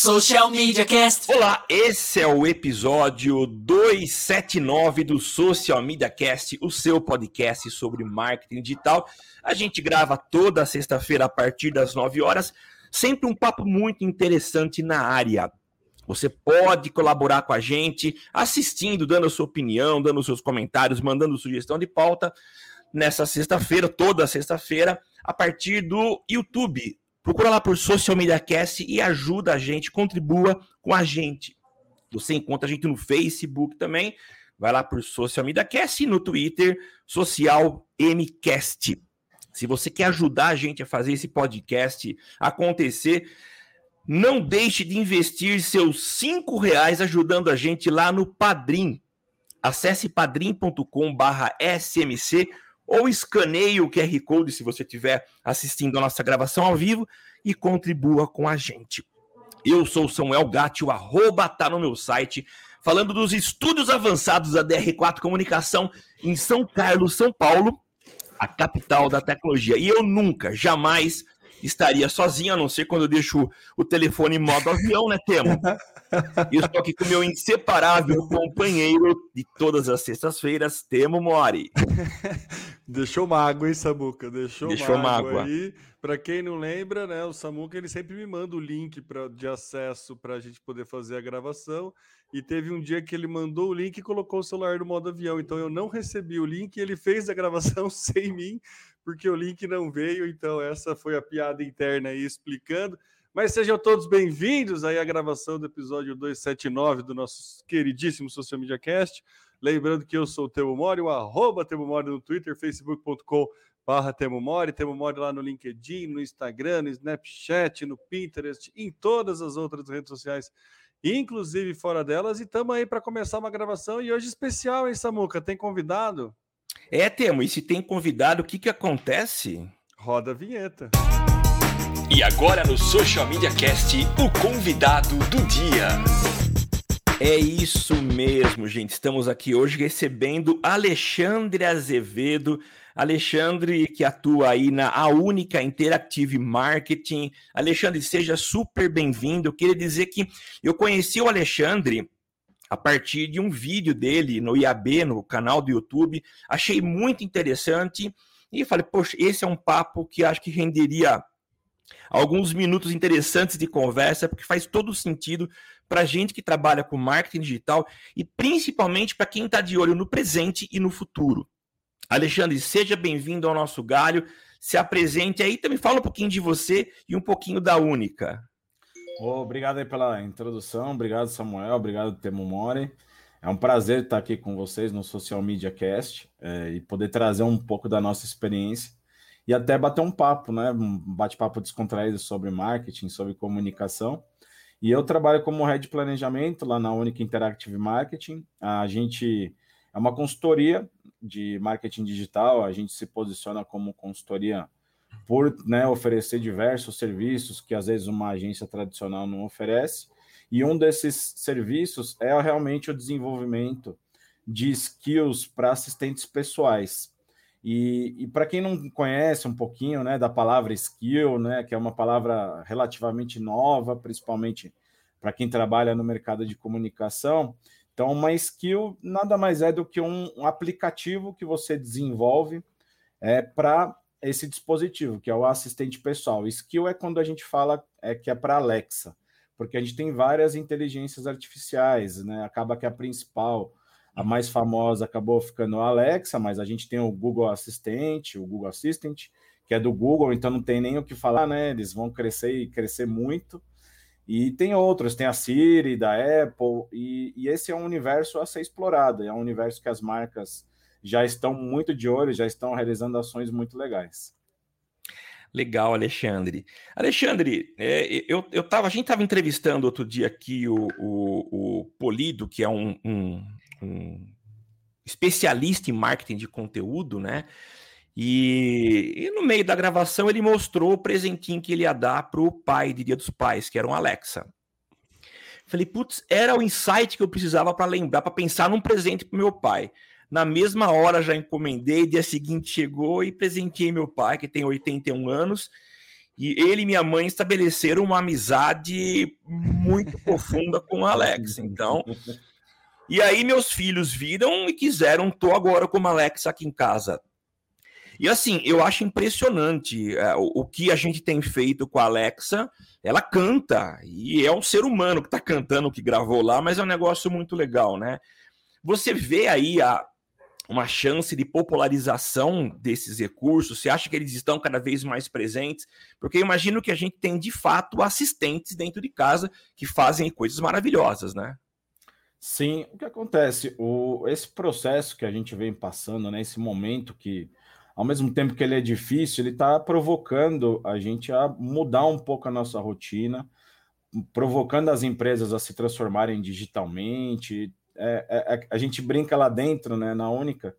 Social Media Cast. Olá, esse é o episódio 279 do Social Media Cast, o seu podcast sobre marketing digital. A gente grava toda sexta-feira a partir das 9 horas, sempre um papo muito interessante na área. Você pode colaborar com a gente assistindo, dando a sua opinião, dando seus comentários, mandando sugestão de pauta nessa sexta-feira, toda sexta-feira, a partir do YouTube Procura lá por Social Media Cast e ajuda a gente, contribua com a gente. Você encontra a gente no Facebook também. Vai lá por Social Media Cast e no Twitter, Social MCast. Se você quer ajudar a gente a fazer esse podcast acontecer, não deixe de investir seus cinco reais ajudando a gente lá no Padrim. Acesse padrim.com/smc ou escaneie o QR Code se você estiver assistindo a nossa gravação ao vivo e contribua com a gente. Eu sou o Samuel Gatti, o arroba tá no meu site, falando dos estudos avançados da DR4 Comunicação em São Carlos, São Paulo, a capital da tecnologia. E eu nunca, jamais estaria sozinho, a não ser quando eu deixo o telefone em modo avião, né, Temo? Eu estou aqui com o meu inseparável companheiro de todas as sextas-feiras, Temo Mori. Deixou mágoa, hein, Samuca? Deixou, Deixou mágoa, mágoa. aí. Para quem não lembra, né, o Samuca ele sempre me manda o link pra, de acesso para a gente poder fazer a gravação. E teve um dia que ele mandou o link e colocou o celular no modo avião. Então eu não recebi o link e ele fez a gravação sem mim, porque o link não veio. Então essa foi a piada interna aí explicando. Mas sejam todos bem-vindos aí à gravação do episódio 279 do nosso queridíssimo Social Media Cast. Lembrando que eu sou o Temo Mori, o arroba Temo Mori no Twitter, facebook.com barra Temo Mori, Temo Mori lá no LinkedIn, no Instagram, no Snapchat, no Pinterest, em todas as outras redes sociais, inclusive fora delas. E estamos aí para começar uma gravação e hoje especial, hein, Samuca? Tem convidado? É, Temo, e se tem convidado, o que que acontece? Roda a vinheta. E agora no Social Media Cast, o convidado do dia. É isso mesmo, gente. Estamos aqui hoje recebendo Alexandre Azevedo. Alexandre, que atua aí na A Única Interactive Marketing. Alexandre, seja super bem-vindo. Eu queria dizer que eu conheci o Alexandre a partir de um vídeo dele no IAB, no canal do YouTube. Achei muito interessante e falei, poxa, esse é um papo que acho que renderia alguns minutos interessantes de conversa, porque faz todo sentido para gente que trabalha com marketing digital e principalmente para quem está de olho no presente e no futuro. Alexandre, seja bem-vindo ao nosso galho. Se apresente aí, também fala um pouquinho de você e um pouquinho da Única. Ô, obrigado aí pela introdução, obrigado Samuel, obrigado Temo Mori. É um prazer estar aqui com vocês no Social Media Cast é, e poder trazer um pouco da nossa experiência e até bater um papo, né? Um bate-papo descontraído sobre marketing, sobre comunicação. E eu trabalho como head de planejamento lá na Única Interactive Marketing. A gente é uma consultoria de marketing digital, a gente se posiciona como consultoria por né, oferecer diversos serviços que às vezes uma agência tradicional não oferece. E um desses serviços é realmente o desenvolvimento de skills para assistentes pessoais. E, e para quem não conhece um pouquinho né, da palavra skill, né, que é uma palavra relativamente nova, principalmente para quem trabalha no mercado de comunicação, então uma skill nada mais é do que um, um aplicativo que você desenvolve é, para esse dispositivo, que é o assistente pessoal. Skill é quando a gente fala é, que é para Alexa, porque a gente tem várias inteligências artificiais, né? Acaba que a principal a mais famosa acabou ficando a Alexa, mas a gente tem o Google Assistente, o Google Assistant, que é do Google, então não tem nem o que falar, né? Eles vão crescer e crescer muito. E tem outros, tem a Siri da Apple, e, e esse é um universo a ser explorado, é um universo que as marcas já estão muito de olho, já estão realizando ações muito legais. Legal, Alexandre. Alexandre, é, eu, eu tava, a gente estava entrevistando outro dia aqui o, o, o Polido, que é um, um, um especialista em marketing de conteúdo, né? E, e, no meio da gravação ele mostrou o presentinho que ele ia dar para o pai de Dia dos Pais, que era um Alexa. Falei, putz, era o insight que eu precisava para lembrar, para pensar num presente para meu pai. Na mesma hora já encomendei, dia seguinte chegou e presenteei meu pai, que tem 81 anos. E ele e minha mãe estabeleceram uma amizade muito profunda com a Alexa. Então, e aí meus filhos viram e quiseram, tô agora com a Alexa aqui em casa. E assim, eu acho impressionante é, o, o, que a gente tem feito com a Alexa. Ela canta, e é um ser humano que está cantando que gravou lá, mas é um negócio muito legal, né? Você vê aí a, uma chance de popularização desses recursos? Você acha que eles estão cada vez mais presentes? Porque imagino que a gente tem de fato assistentes dentro de casa que fazem coisas maravilhosas, né? Sim, o que acontece? O, esse processo que a gente vem passando, né, esse momento que ao mesmo tempo que ele é difícil, ele está provocando a gente a mudar um pouco a nossa rotina, provocando as empresas a se transformarem digitalmente. É, é, é, a gente brinca lá dentro, né, na Única,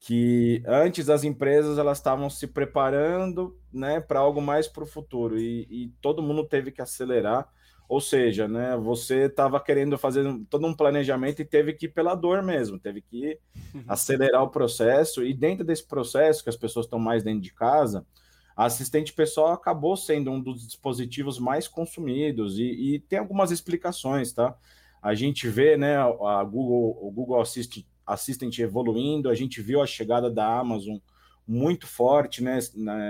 que antes as empresas elas estavam se preparando né, para algo mais para o futuro e, e todo mundo teve que acelerar ou seja, né, você estava querendo fazer todo um planejamento e teve que ir pela dor mesmo, teve que acelerar o processo. E dentro desse processo, que as pessoas estão mais dentro de casa, a assistente pessoal acabou sendo um dos dispositivos mais consumidos. E, e tem algumas explicações, tá? A gente vê né, a Google, o Google Assistant, Assistant evoluindo, a gente viu a chegada da Amazon muito forte né,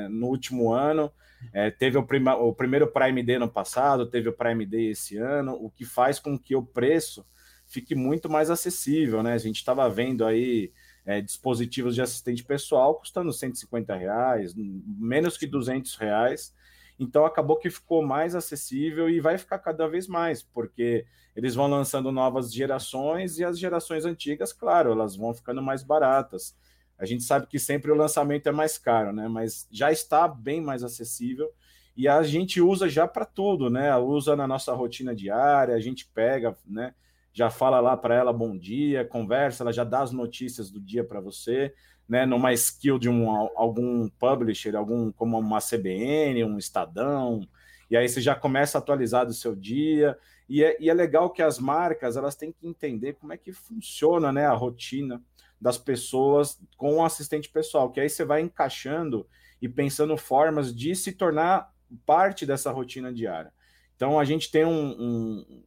no último ano. É, teve o, prima, o primeiro Prime Day no passado, teve o Prime Day esse ano, o que faz com que o preço fique muito mais acessível, né? A gente estava vendo aí é, dispositivos de assistente pessoal custando 150 reais, menos que 200 reais. Então acabou que ficou mais acessível e vai ficar cada vez mais, porque eles vão lançando novas gerações e as gerações antigas, claro, elas vão ficando mais baratas. A gente sabe que sempre o lançamento é mais caro, né? Mas já está bem mais acessível e a gente usa já para tudo, né? Usa na nossa rotina diária, a gente pega, né? Já fala lá para ela bom dia, conversa, ela já dá as notícias do dia para você, né? Numa skill de um, algum publisher, algum como uma CBN, um Estadão, e aí você já começa a atualizar do seu dia. E é, e é legal que as marcas elas têm que entender como é que funciona, né? A rotina das pessoas com o assistente pessoal, que aí você vai encaixando e pensando formas de se tornar parte dessa rotina diária. Então a gente tem um, um,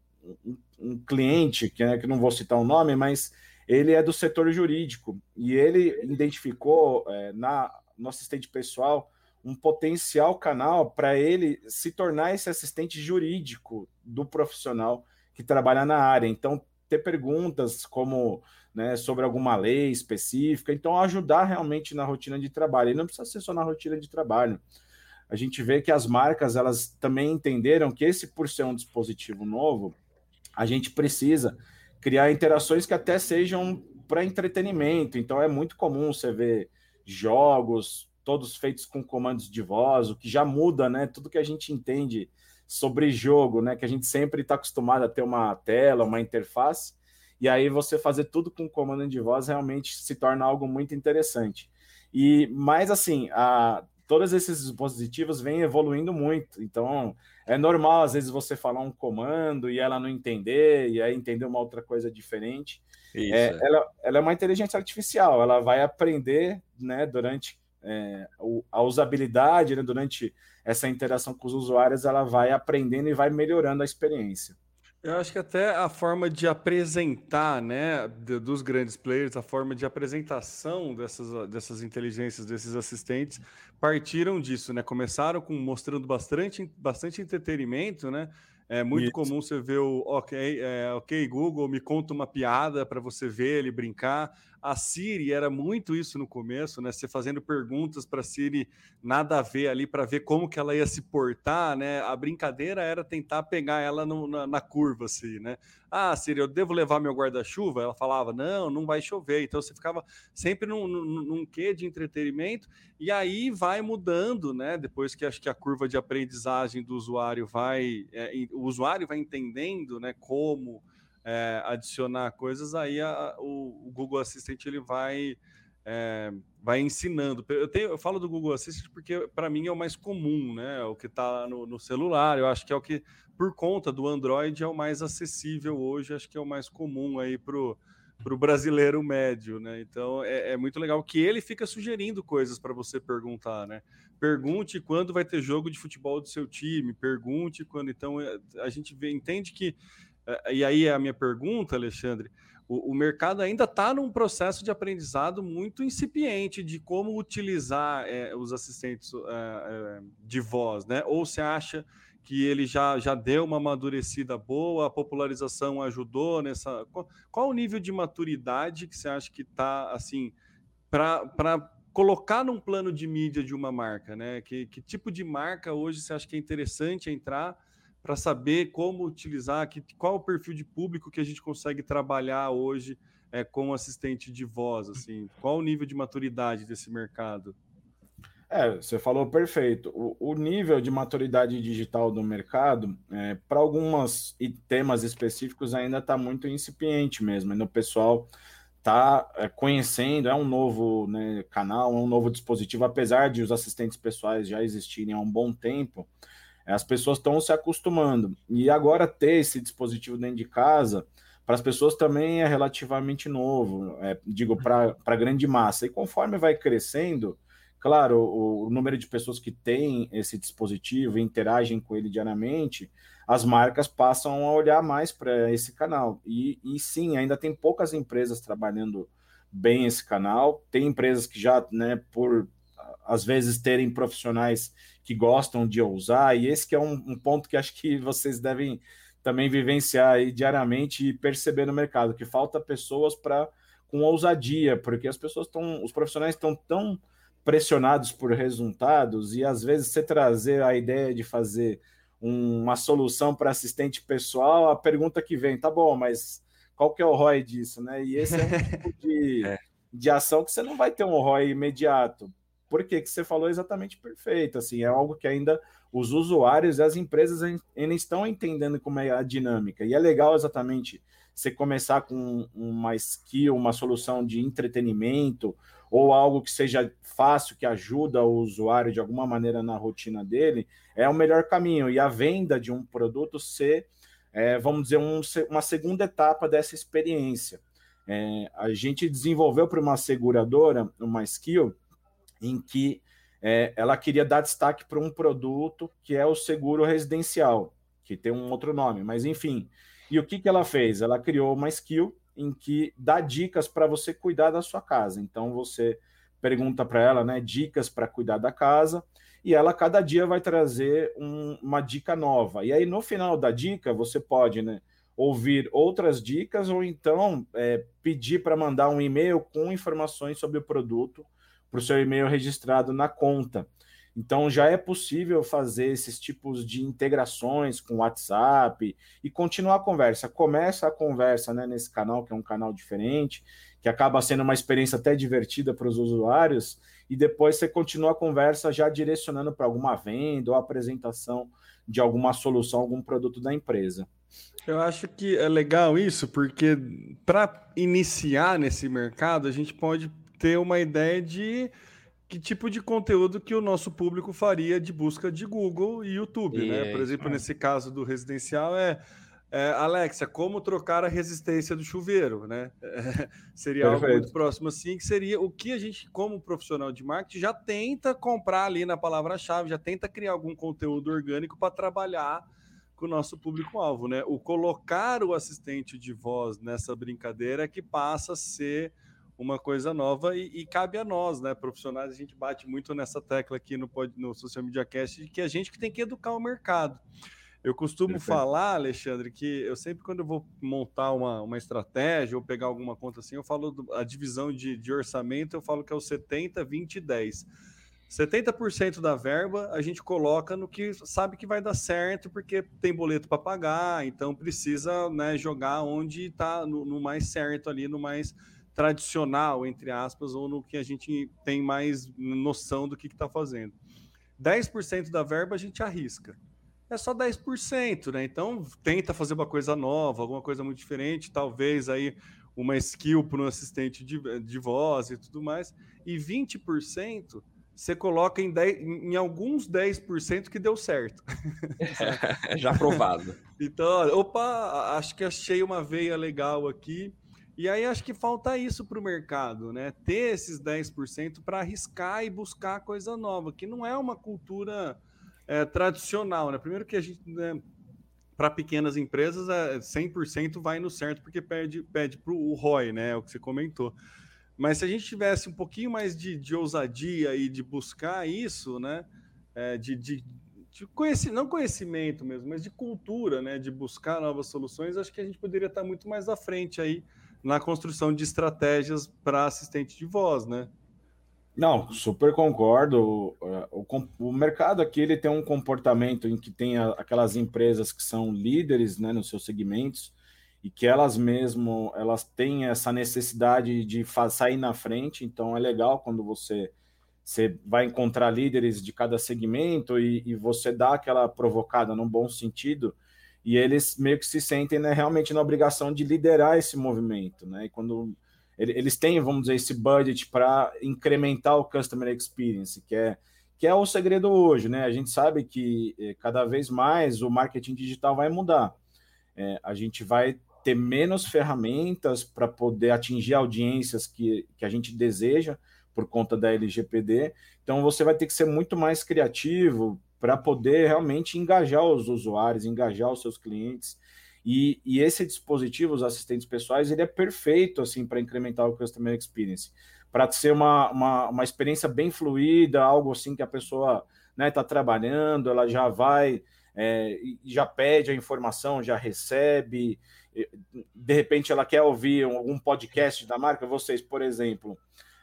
um, cliente, que, é, que não vou citar o nome, mas ele é do setor jurídico e ele identificou é, na, no assistente pessoal um potencial canal para ele se tornar esse assistente jurídico do profissional que trabalha na área. Então, ter perguntas como né, sobre alguma lei específica, então ajudar realmente na rotina de trabalho. E não precisa ser só na rotina de trabalho. A gente vê que as marcas elas também entenderam que esse por ser um dispositivo novo, a gente precisa criar interações que até sejam para entretenimento. Então é muito comum você ver jogos todos feitos com comandos de voz, o que já muda, né? Tudo que a gente entende sobre jogo, né? Que a gente sempre está acostumado a ter uma tela, uma interface e aí você fazer tudo com comando de voz realmente se torna algo muito interessante. E mais assim, a, todos esses dispositivos vêm evoluindo muito. Então, é normal às vezes você falar um comando e ela não entender, e aí entender uma outra coisa diferente. É, ela, ela, é uma inteligência artificial, ela vai aprender né, durante é, a usabilidade, né, durante essa interação com os usuários, ela vai aprendendo e vai melhorando a experiência. Eu acho que até a forma de apresentar, né, dos grandes players, a forma de apresentação dessas, dessas inteligências, desses assistentes, partiram disso, né? Começaram com mostrando bastante, bastante entretenimento, né? É muito Isso. comum você ver o ok, é, ok, Google, me conta uma piada para você ver ele brincar. A Siri era muito isso no começo, né? Você fazendo perguntas para a Siri nada a ver ali para ver como que ela ia se portar, né? A brincadeira era tentar pegar ela no, na, na, curva, assim, né? Ah, Siri, eu devo levar meu guarda-chuva? Ela falava, não, não vai chover. Então você ficava sempre num, num, num quê de entretenimento e aí vai mudando, né? Depois que acho que a curva de aprendizagem do usuário vai, é, o usuário vai entendendo, né? Como é, adicionar coisas, aí a, o, o, Google Assistant ele vai, é, vai ensinando. Eu, tenho, eu falo do Google Assistant porque para mim é o mais comum, né? É o que está no, no, celular. Eu acho que é o que, por conta do Android, é o mais acessível hoje. Acho que é o mais comum aí para o brasileiro médio, né? Então é, é, muito legal que ele fica sugerindo coisas para você perguntar, né? pergunte quando vai ter jogo de futebol do seu time, pergunte quando. Então, é, a gente vê, entende que. É, e aí é a minha pergunta, Alexandre. O, o mercado ainda está num processo de aprendizado muito incipiente de como utilizar é, os assistentes é, de voz, né? Ou você acha que ele já, já deu uma amadurecida boa, a popularização ajudou nessa. Qual, qual o nível de maturidade que você acha que está assim para colocar num plano de mídia de uma marca, né? Que, que tipo de marca hoje você acha que é interessante entrar para saber como utilizar, que, qual o perfil de público que a gente consegue trabalhar hoje é, com assistente de voz, assim, qual o nível de maturidade desse mercado? É, você falou perfeito. O, o nível de maturidade digital do mercado, é, para alguns temas específicos, ainda está muito incipiente mesmo. O pessoal está é, conhecendo, é um novo né, canal, é um novo dispositivo, apesar de os assistentes pessoais já existirem há um bom tempo, as pessoas estão se acostumando. E agora ter esse dispositivo dentro de casa, para as pessoas também é relativamente novo, é, digo, para a grande massa. E conforme vai crescendo, claro, o, o, número de pessoas que têm esse dispositivo e interagem com ele diariamente, as marcas passam a olhar mais para esse canal. E, e sim, ainda tem poucas empresas trabalhando bem esse canal. Tem empresas que já, né, por às vezes terem profissionais que gostam de usar, e esse que é um, um ponto que acho que vocês devem também vivenciar aí diariamente e perceber no mercado, que falta pessoas para com ousadia, porque as pessoas estão, os profissionais estão tão pressionados por resultados e às vezes você trazer a ideia de fazer uma solução para assistente pessoal, a pergunta que vem, tá bom, mas qual que é o ROI disso, né? E esse é um tipo de, é. de ação que você não vai ter um ROI imediato. Por que você falou exatamente perfeito, assim, é algo que ainda os usuários e as empresas ainda estão entendendo como é a dinâmica. E é legal exatamente você começar com uma skill, uma solução de entretenimento ou algo que seja fácil, que ajuda o usuário de alguma maneira na rotina dele, é o melhor caminho. E a venda de um produto ser, é, vamos dizer, um, uma segunda etapa dessa experiência. É, a gente desenvolveu para uma seguradora uma skill em que é, ela queria dar destaque para um produto que é o seguro residencial, que tem um outro nome, mas enfim. E o que, que ela fez? Ela criou uma skill em que dá dicas para você cuidar da sua casa. Então você pergunta para ela, né, dicas para cuidar da casa, e ela cada dia vai trazer um, uma dica nova. E aí no final da dica você pode, né, ouvir outras dicas ou então é, pedir para mandar um e-mail com informações sobre o produto para o seu e-mail registrado na conta. Então já é possível fazer esses tipos de integrações com WhatsApp e continuar a conversa. Começa a conversa né, nesse canal, que é um canal diferente, que acaba sendo uma experiência até divertida para os usuários, e depois você continua a conversa já direcionando para alguma venda ou apresentação de alguma solução, algum produto da empresa. Eu acho que é legal isso, porque para iniciar nesse mercado, a gente pode ter uma ideia de que tipo de conteúdo que o nosso público faria de busca de Google e YouTube, né? Por exemplo, é. nesse caso do residencial é, é Alexa, como trocar a resistência do chuveiro, né? É, seria Perfeito. algo muito próximo assim, que seria o que a gente, como profissional de marketing, já tenta comprar ali na palavra-chave, já tenta criar algum conteúdo orgânico para trabalhar com o nosso público-alvo, né? O colocar o assistente de voz nessa brincadeira é que passa a ser uma coisa nova e, e, cabe a nós, né, profissionais, a gente bate muito nessa tecla aqui no, no Social Media Cast, de que a gente que tem que educar o mercado. Eu costumo Perfeito. falar, Alexandre, que eu sempre, quando eu vou montar uma, uma estratégia ou pegar alguma conta assim, eu falo do, a divisão de, de orçamento, eu falo que é o 70, 20 e 10. 70% da verba a gente coloca no que sabe que vai dar certo, porque tem boleto para pagar, então precisa né, jogar onde está no, no mais certo ali, no mais tradicional, entre aspas, ou no que a gente tem mais noção do que está fazendo. 10% da verba a gente arrisca. É só 10%, né? Então tenta fazer uma coisa nova, alguma coisa muito diferente, talvez aí uma skill para um assistente de, de voz e tudo mais. E 20% você coloca em, 10, em alguns 10% que deu certo. Já aprovado. então, opa, acho que achei uma veia legal aqui E aí acho que falta isso para o mercado, né? Ter esses 10% para arriscar e buscar coisa nova, que não é uma cultura é, tradicional, né? Primeiro que a gente, né, para pequenas empresas, é 100% vai no certo porque pede, pede para o ROI, né? É o que você comentou. Mas se a gente tivesse um pouquinho mais de, de ousadia e de buscar isso, né? É, de, de, de conhecimento, não conhecimento mesmo, mas de cultura, né? De buscar novas soluções, acho que a gente poderia estar muito mais à frente aí na construção de estratégias para assistente de voz, né? Não, super concordo. O, o, o, mercado aqui ele tem um comportamento em que tem a, aquelas empresas que são líderes né, nos seus segmentos e que elas mesmo elas têm essa necessidade de sair na frente. Então é legal quando você você vai encontrar líderes de cada segmento e, e você dá aquela provocada num bom sentido e eles meio que se sentem né, realmente na obrigação de liderar esse movimento, né? E quando eles têm, vamos dizer, esse budget para incrementar o customer experience, que é que é o segredo hoje, né? A gente sabe que eh, cada vez mais o marketing digital vai mudar. É, a gente vai ter menos ferramentas para poder atingir audiências que, que a gente deseja por conta da LGPD. Então você vai ter que ser muito mais criativo para poder realmente engajar os usuários, engajar os seus clientes. E, e, esse dispositivo, os assistentes pessoais, ele é perfeito assim para incrementar o customer experience, para ser uma, uma, uma, experiência bem fluida, algo assim que a pessoa está né, tá trabalhando, ela já vai, é, já pede a informação, já recebe. De repente, ela quer ouvir algum podcast da marca. Vocês, por exemplo,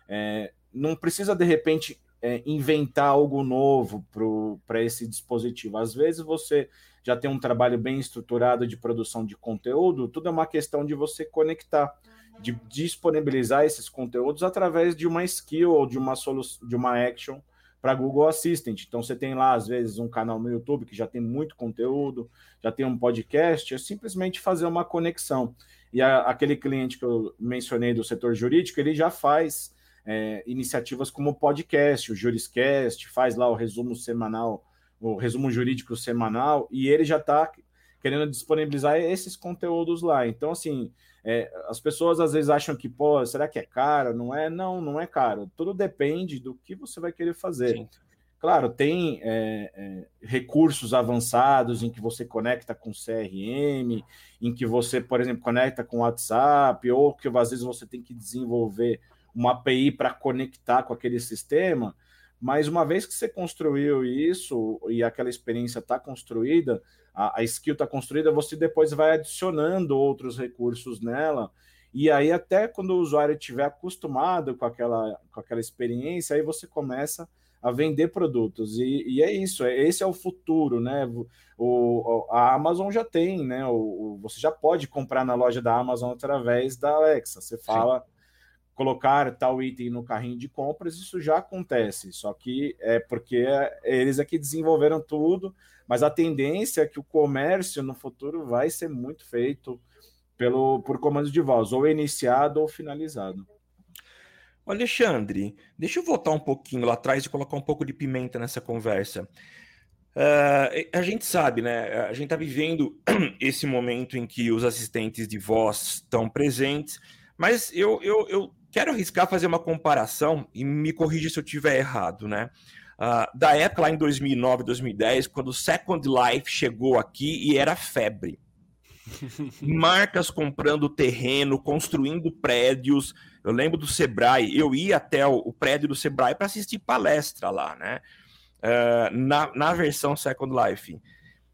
é, não precisa de repente é, inventar algo novo para esse dispositivo. Às vezes você já tem um trabalho bem estruturado de produção de conteúdo, tudo é uma questão de você conectar, de disponibilizar esses conteúdos através de uma skill ou de uma solução, de uma action para Google Assistant. Então você tem lá às vezes um canal no YouTube que já tem muito conteúdo, já tem um podcast, é simplesmente fazer uma conexão. E a, aquele cliente que eu mencionei do setor jurídico, ele já faz é, iniciativas como o podcast, o Juriscast, faz lá o resumo semanal, o resumo jurídico semanal, e ele já está querendo disponibilizar esses conteúdos lá. Então, assim, é, as pessoas às vezes acham que, pô, será que é caro? Não é? Não, não é caro. Tudo depende do que você vai querer fazer. Sim. Claro, tem é, é, recursos avançados em que você conecta com CRM, em que você, por exemplo, conecta com WhatsApp, ou que às vezes você tem que desenvolver uma API para conectar com aquele sistema, mas uma vez que você construiu isso e aquela experiência está construída, a, a skill está construída, você depois vai adicionando outros recursos nela. E aí, até quando o usuário estiver acostumado com aquela, com aquela experiência, aí você começa a vender produtos. E, e é isso, é, esse é o futuro, né? O, a Amazon já tem, né? O, o, você já pode comprar na loja da Amazon através da Alexa. Você fala. Sim colocar tal item no carrinho de compras, isso já acontece, só que é porque eles aqui desenvolveram tudo, mas a tendência é que o comércio no futuro vai ser muito feito pelo por comando de voz, ou iniciado ou finalizado. Alexandre, deixa eu voltar um pouquinho lá atrás e colocar um pouco de pimenta nessa conversa. Uh, a gente sabe, né? A gente está vivendo esse momento em que os assistentes de voz estão presentes, mas eu, eu, eu quero arriscar fazer uma comparação e me corrija se eu estiver errado, né? Uh, da época lá em 2009, 2010, quando o Second Life chegou aqui e era febre. Marcas comprando terreno, construindo prédios. Eu lembro do Sebrae, eu ia até o, prédio do Sebrae para assistir palestra lá, né? Uh, na, na versão Second Life.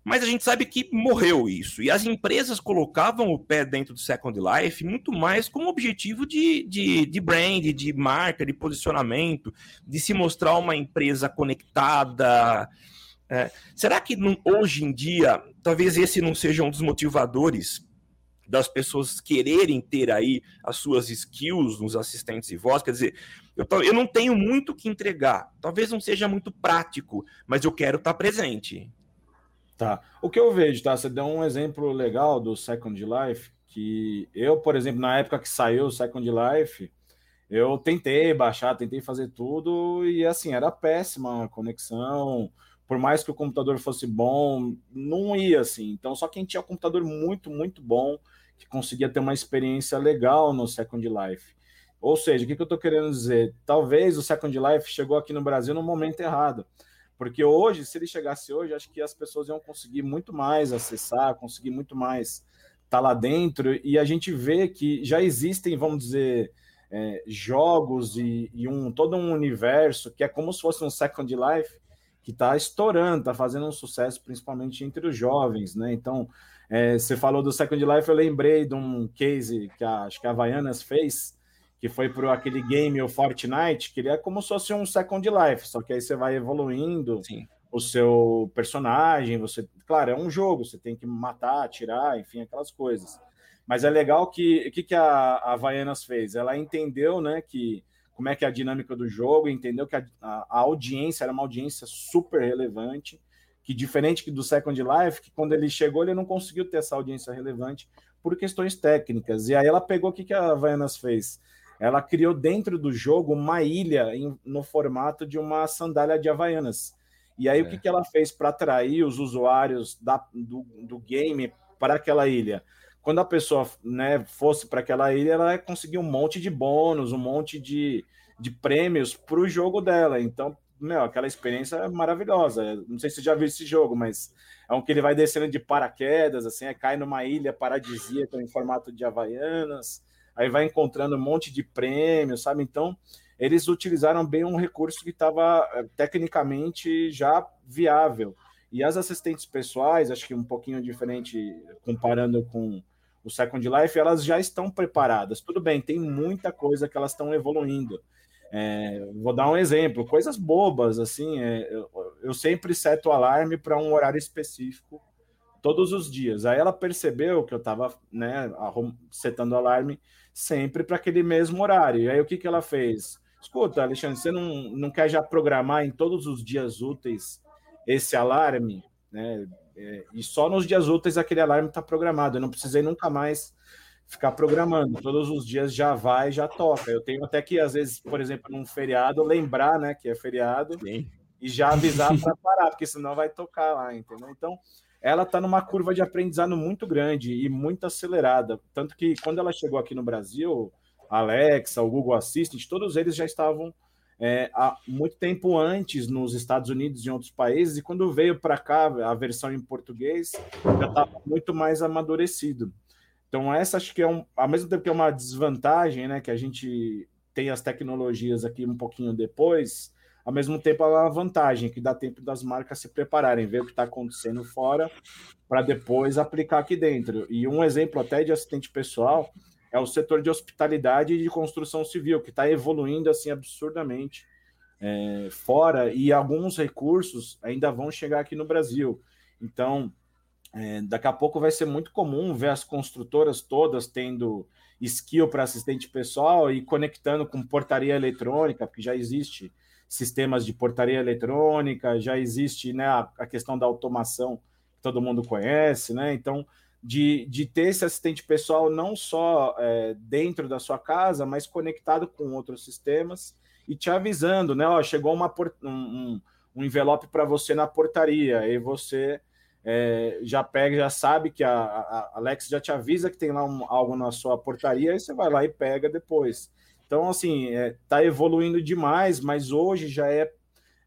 Mas a gente sabe que morreu isso. E as empresas colocavam o pé dentro do Second Life muito mais como objetivo de, de, de brand, de marca, de posicionamento, de se mostrar uma empresa conectada. É. Será que hoje em dia, talvez esse não seja um dos motivadores das pessoas quererem ter aí as suas skills nos assistentes de voz? Quer dizer, eu, eu não tenho muito que entregar, talvez não seja muito prático, mas eu quero estar presente. Tá. O que eu vejo, tá? Você deu um exemplo legal do Second Life, que eu, por exemplo, na época que saiu o Second Life, eu tentei baixar, tentei fazer tudo e assim, era péssima a conexão. Por mais que o computador fosse bom, não ia assim. Então, só quem tinha um computador muito, muito bom que conseguia ter uma experiência legal no Second Life. Ou seja, o que, que eu estou querendo dizer? Talvez o Second Life chegou aqui no Brasil no momento errado. Porque hoje, se ele chegasse hoje, acho que as pessoas iam conseguir muito mais acessar, conseguir muito mais estar tá lá dentro. E a gente vê que já existem, vamos dizer, é, jogos e, e, um todo um universo que é como se fosse um Second Life que está estourando, está fazendo um sucesso, principalmente entre os jovens, né? Então, é, você falou do Second Life, eu lembrei de um case que a, acho que a Havaianas fez, que foi para aquele game, o Fortnite, que ele é como se fosse um Second Life, só que aí você vai evoluindo Sim. o seu personagem, você, claro, é um jogo, você tem que matar, atirar, enfim, aquelas coisas. Mas é legal que o que, que a, a Havaianas fez? Ela entendeu, né, que como é que é a dinâmica do jogo, entendeu que a, a, audiência era uma audiência super relevante, que diferente do Second Life, que quando ele chegou ele não conseguiu ter essa audiência relevante por questões técnicas. E aí ela pegou o que, que a Havaianas fez? Ela criou dentro do jogo uma ilha em, no formato de uma sandália de Havaianas. E aí é. o que, que ela fez para atrair os usuários da, do, do game para aquela ilha? quando a pessoa né, fosse para aquela ilha, ela ia conseguir um monte de bônus, um monte de, de prêmios para o jogo dela. Então, meu, aquela experiência é maravilhosa. Não sei se você já viu esse jogo, mas é um que ele vai descendo de paraquedas, assim, cai numa ilha paradisíaca em formato de Havaianas, aí vai encontrando um monte de prêmios, sabe? Então, eles utilizaram bem um recurso que estava eh, tecnicamente já viável. E as assistentes pessoais, acho que um pouquinho diferente comparando com o Second Life, elas já estão preparadas. Tudo bem, tem muita coisa que elas estão evoluindo. É, vou dar um exemplo, coisas bobas, assim, é, eu, eu, sempre seto o alarme para um horário específico todos os dias. Aí ela percebeu que eu estava né, setando o alarme sempre para aquele mesmo horário. E aí o que, que ela fez? Escuta, Alexandre, você não, não quer já programar em todos os dias úteis esse alarme? Né? É, e só nos dias úteis aquele alarme está programado. Eu não precisei nunca mais ficar programando. Todos os dias já vai, já toca. Eu tenho até que, às vezes, por exemplo, num feriado, lembrar, né, que é feriado Sim. e já avisar para parar, porque senão vai tocar lá, entendeu? Então, ela está numa curva de aprendizado muito grande e muito acelerada. Tanto que quando ela chegou aqui no Brasil, a Alexa, o Google Assistant, todos eles já estavam é, há muito tempo antes nos Estados Unidos e em outros países, e quando veio para cá a versão em português, já estava muito mais amadurecido. Então, essa acho que é um, ao mesmo tempo que é uma desvantagem, né, que a gente tem as tecnologias aqui um pouquinho depois, ao mesmo tempo é uma vantagem, que dá tempo das marcas se prepararem, ver o que está acontecendo fora, para depois aplicar aqui dentro. E um exemplo até de assistente pessoal é o setor de hospitalidade e de construção civil, que está evoluindo assim absurdamente é, fora, e alguns recursos ainda vão chegar aqui no Brasil. Então, é, daqui a pouco vai ser muito comum ver as construtoras todas tendo skill para assistente pessoal e conectando com portaria eletrônica, porque já existe sistemas de portaria eletrônica, já existe né, a, a questão da automação que todo mundo conhece, né? Então, de, de ter esse assistente pessoal não só é, dentro da sua casa, mas conectado com outros sistemas e te avisando, né? Ó, chegou uma um, um envelope para você na portaria, e você é, já pega, já sabe que a, a, Alex já te avisa que tem lá um, algo na sua portaria, e você vai lá e pega depois. Então, assim, está é, tá evoluindo demais, mas hoje já é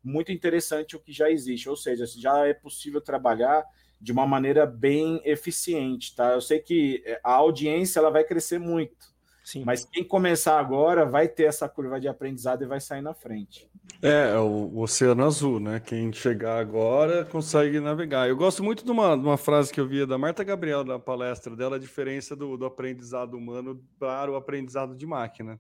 muito interessante o que já existe, ou seja, já é possível trabalhar de uma maneira bem eficiente, tá? Eu sei que é, a audiência ela vai crescer muito, Sim. mas quem começar agora vai ter essa curva de aprendizado e vai sair na frente. É, é o oceano azul, né? Quem chegar agora consegue navegar. Eu gosto muito de uma, de uma frase que eu via da Marta Gabriel na palestra dela, a diferença do, do aprendizado humano para o aprendizado de máquina.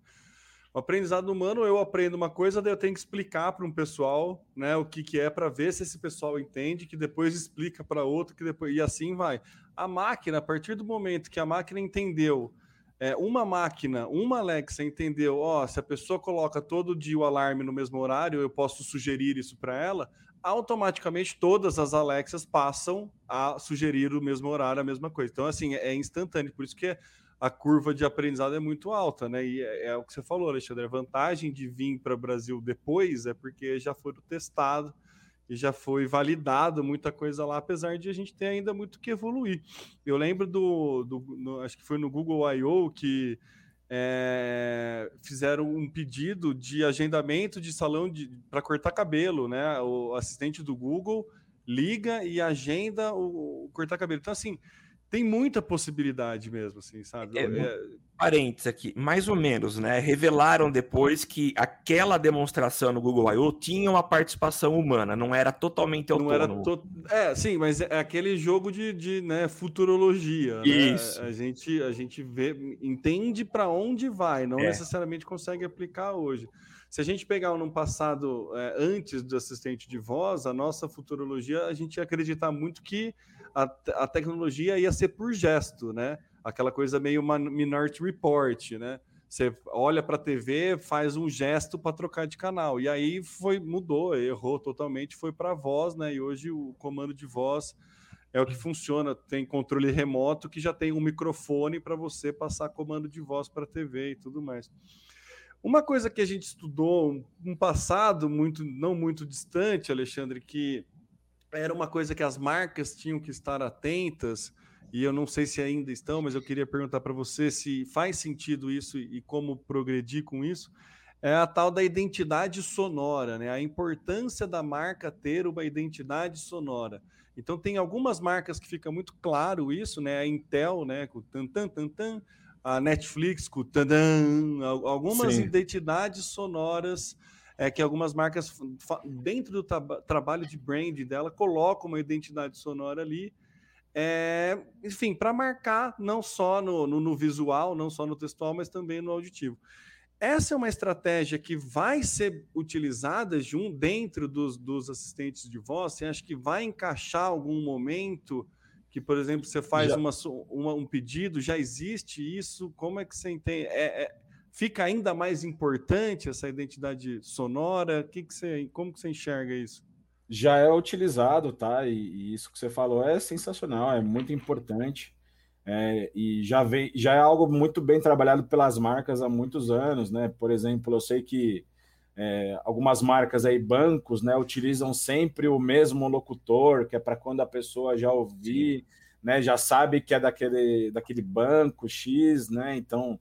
O aprendizado humano, eu aprendo uma coisa, daí eu tenho que explicar para um pessoal, né, o que, que é para ver se esse pessoal entende, que depois explica para outro, que depois e assim vai. A máquina, a partir do momento que a máquina entendeu, é, uma máquina, uma Alexa entendeu, ó, se a pessoa coloca todo dia o alarme no mesmo horário, eu posso sugerir isso para ela, automaticamente todas as Alexas passam a sugerir o mesmo horário, a mesma coisa. Então, assim, é instantâneo, por isso que é a curva de aprendizado é muito alta, né? E é, é o que você falou, Alexandre. A vantagem de vir para o Brasil depois é porque já foram testados e já foi validado muita coisa lá, apesar de a gente ter ainda muito que evoluir. Eu lembro do, do no, acho que foi no Google I.O. que é, fizeram um pedido de agendamento de salão para cortar cabelo, né? O assistente do Google liga e agenda o, o cortar cabelo. Então, assim, tem muita possibilidade mesmo, assim, sabe? É, é... Parênteses aqui, mais ou menos, né? Revelaram depois que aquela demonstração no Google I.O. tinha uma participação humana, não era totalmente autônomo. Não era to... É, sim, mas é aquele jogo de, de né, futurologia. Né? Isso. Né? A gente, a gente vê, entende para onde vai, não é. necessariamente consegue aplicar hoje. Se a gente pegar um passado é, antes do assistente de voz, a nossa futurologia, a gente ia acreditar muito que a, a tecnologia ia ser por gesto, né? Aquela coisa meio Minority Report, né? Você olha para a TV, faz um gesto para trocar de canal. E aí foi mudou, errou totalmente, foi para voz, né? E hoje o comando de voz é o que funciona. Tem controle remoto que já tem um microfone para você passar comando de voz para a TV e tudo mais. Uma coisa que a gente estudou um passado muito não muito distante, Alexandre, que era uma coisa que as marcas tinham que estar atentas, e eu não sei se ainda estão, mas eu queria perguntar para você se faz sentido isso e como progredir com isso. É a tal da identidade sonora, né? A importância da marca ter uma identidade sonora. Então tem algumas marcas que fica muito claro isso, né? A Intel, né, com tan tan tan tan, a Netflix com tadan, algumas Sim. identidades sonoras é que algumas marcas, dentro do tra trabalho de brand dela, colocam uma identidade sonora ali. É, enfim, para marcar não só no, no, no, visual, não só no textual, mas também no auditivo. Essa é uma estratégia que vai ser utilizada junto, dentro dos, dos assistentes de voz. Você acha que vai encaixar algum momento que, por exemplo, você faz uma, uma, um pedido, já existe isso? Como é que você entende? É, é, fica ainda mais importante essa identidade sonora? Que que você, como que você enxerga isso? Já é utilizado, tá? E, e isso que você falou é sensacional, é muito importante. É, e já, vem, já é algo muito bem trabalhado pelas marcas há muitos anos, né? Por exemplo, eu sei que é, algumas marcas aí, bancos, né, utilizam sempre o mesmo locutor, que é para quando a pessoa já ouvir, né, já sabe que é daquele, daquele banco X, né? Então,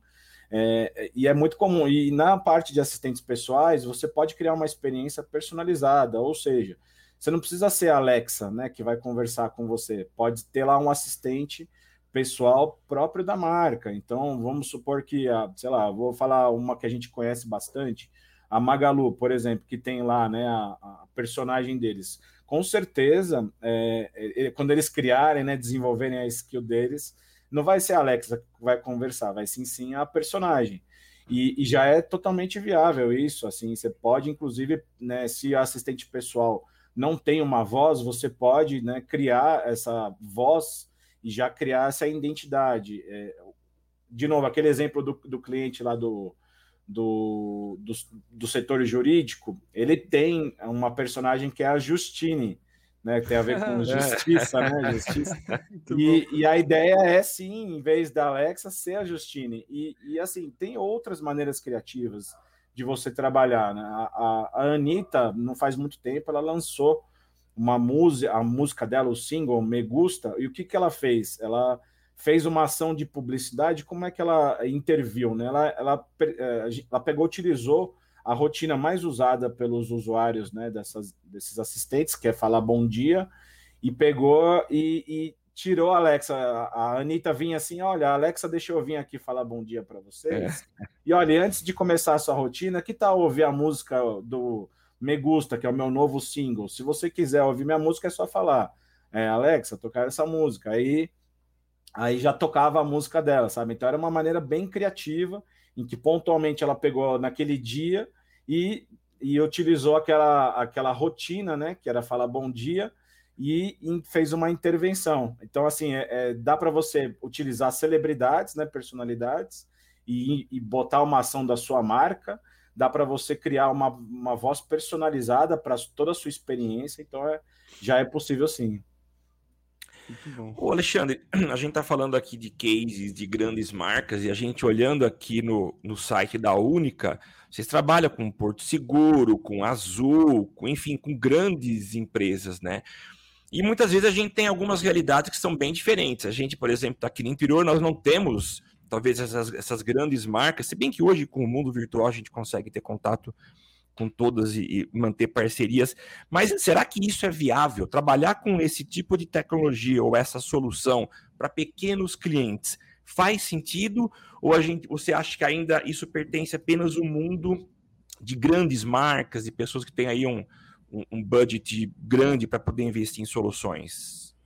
é, e é muito comum. E na parte de assistentes pessoais, você pode criar uma experiência personalizada, ou seja, você não precisa ser a Alexa, né, que vai conversar com você. Pode ter lá um assistente pessoal próprio da marca. Então, vamos supor que, a, sei lá, vou falar uma que a gente conhece bastante, a Magalu, por exemplo, que tem lá, né, a, a personagem deles. Com certeza, é, é, quando eles criarem, né, desenvolverem a skill deles, não vai ser a Alexa que vai conversar, vai sim sim a personagem. E, e, já é totalmente viável isso, assim, você pode, inclusive, né, se o assistente pessoal não tem uma voz, você pode né, criar essa voz e já criar essa identidade. É, de novo, aquele exemplo do, do cliente lá do, do, do, do, setor jurídico, ele tem uma personagem que é a Justine, né? Que tem a ver com é. justiça, né? Justiça. E, e, a ideia é sim, em vez da Alexa, ser a Justine. E, e assim, tem outras maneiras criativas de você trabalhar. Né? A, a, a Anitta, não faz muito tempo, ela lançou uma música, a música dela, o single Me Gusta, e o que, que ela fez? Ela fez uma ação de publicidade, como é que ela interviu? Né? Ela, ela, eh, ela pegou, utilizou a rotina mais usada pelos usuários né, dessas, desses assistentes, que é falar bom dia, e pegou e, e tirou a Alexa. A Anitta vinha assim: olha, Alexa, deixa eu vir aqui falar bom dia para vocês. É. E olha, antes de começar a sua rotina, que tal ouvir a música do Me Gusta, que é o meu novo single? Se você quiser ouvir minha música, é só falar. É, Alexa, tocar essa música. Aí, aí já tocava a música dela, sabe? Então era uma maneira bem criativa, em que pontualmente ela pegou naquele dia e, e utilizou aquela, aquela rotina, né, que era falar bom dia, e fez uma intervenção. Então, assim, é, é dá para você utilizar celebridades, né, personalidades, e, e botar uma ação da sua marca, dá para você criar uma, uma voz personalizada para toda a sua experiência, então é, já é possível sim. O Alexandre, a gente está falando aqui de cases de grandes marcas e a gente olhando aqui no, no site da Única, vocês trabalham com Porto Seguro, com Azul, com, enfim, com grandes empresas, né? E muitas vezes a gente tem algumas realidades que são bem diferentes. A gente, por exemplo, está aqui no interior, nós não temos talvez essas, essas grandes marcas, se bem que hoje com o mundo virtual a gente consegue ter contato com todas e, manter parcerias. Mas será que isso é viável? Trabalhar com esse tipo de tecnologia ou essa solução para pequenos clientes faz sentido? Ou a gente, você acha que ainda isso pertence apenas ao mundo de grandes marcas e pessoas que têm aí um, um, um budget grande para poder investir em soluções?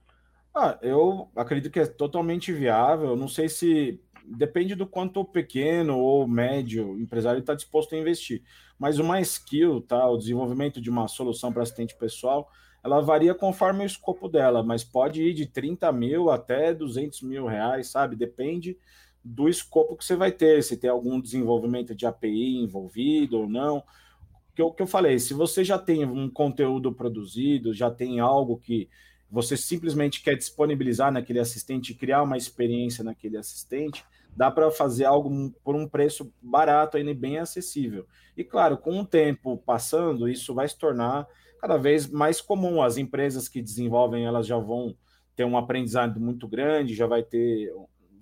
Ah, eu acredito que é totalmente viável. Não sei se depende do quanto pequeno ou médio empresário está disposto a investir. Mas uma skill, tá, o desenvolvimento de uma solução para assistente pessoal, ela varia conforme o escopo dela, mas pode ir de 30 mil até 200 mil reais, sabe? Depende do escopo que você vai ter, se tem algum desenvolvimento de API envolvido ou não. Que eu, que eu falei, se você já tem um conteúdo produzido, já tem algo que você simplesmente quer disponibilizar naquele assistente, criar uma experiência naquele assistente, dá para fazer algo por um preço barato ainda bem acessível. E claro, com o tempo passando, isso vai se tornar cada vez mais comum. As empresas que desenvolvem, elas já vão ter um aprendizado muito grande, já vai ter,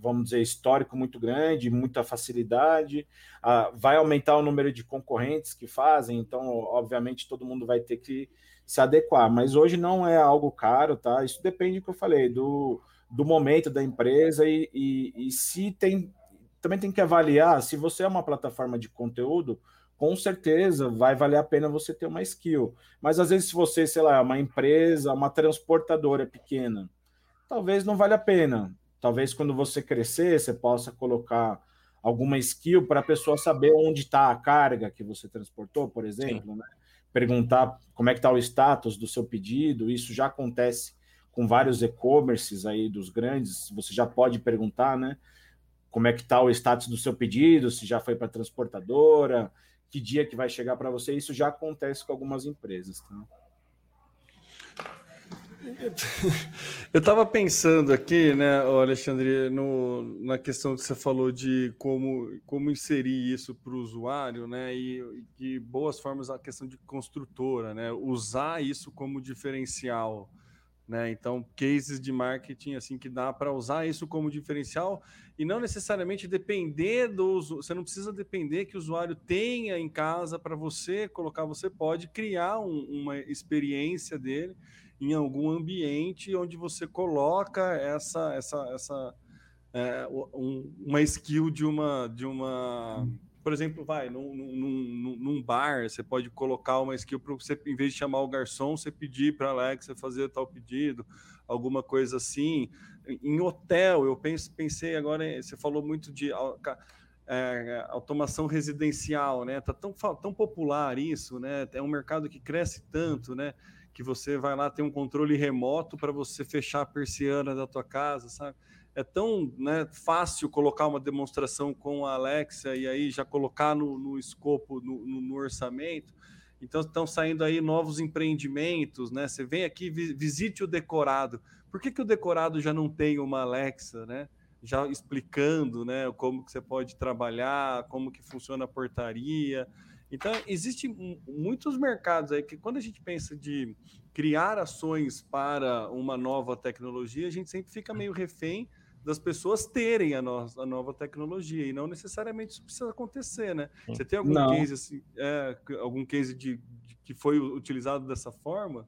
vamos dizer, histórico muito grande, muita facilidade, ah, vai aumentar o número de concorrentes que fazem, então, obviamente, todo mundo vai ter que se adequar. Mas hoje não é algo caro, tá? Isso depende do que eu falei, do do momento da empresa e, e, e se tem também tem que avaliar se você é uma plataforma de conteúdo, com certeza vai valer a pena você ter uma skill. Mas às vezes, se você, sei lá, é uma empresa, uma transportadora pequena, talvez não valha a pena. Talvez quando você crescer, você possa colocar alguma skill para a pessoa saber onde está a carga que você transportou, por exemplo, né? Perguntar como é que está o status do seu pedido, isso já acontece com vários e-commerces aí dos grandes, você já pode perguntar, né? Como é que está o status do seu pedido, se já foi para transportadora, que dia que vai chegar para você. Isso já acontece com algumas empresas. Tá? Eu estava pensando aqui, né, Alexandre, no, na questão que você falou de como, como inserir isso para o usuário, né, e de boas formas a questão de construtora, né, usar isso como diferencial né? Então, cases de marketing assim que dá para usar isso como diferencial e não necessariamente depender do você não precisa depender que o usuário tenha em casa para você colocar, você pode criar um, uma experiência dele em algum ambiente onde você coloca essa essa essa é, um, uma skill de uma de uma por exemplo, vai num, num, num, bar, você pode colocar uma skill para você, em vez de chamar o garçom, você pedir para Alexa fazer tal pedido, alguma coisa assim. Em hotel, eu pensei agora, você falou muito de é, automação residencial, né? Tá tão, tão popular isso, né? É um mercado que cresce tanto, né? Que você vai lá ter um controle remoto para você fechar a persiana da tua casa, sabe? É tão né, fácil colocar uma demonstração com a Alexa e aí já colocar no, no escopo, no, no, orçamento. Então estão saindo aí novos empreendimentos, né? Você vem aqui, visite o decorado. Por que, que o decorado já não tem uma Alexa, né? Já explicando, né, como que você pode trabalhar, como que funciona a portaria. Então, existem muitos mercados aí que quando a gente pensa de criar ações para uma nova tecnologia, a gente sempre fica meio refém das pessoas terem a, no, a nova tecnologia e não necessariamente isso precisa acontecer, né? Você tem algum não. case assim, é, algum case de, de, que foi utilizado dessa forma?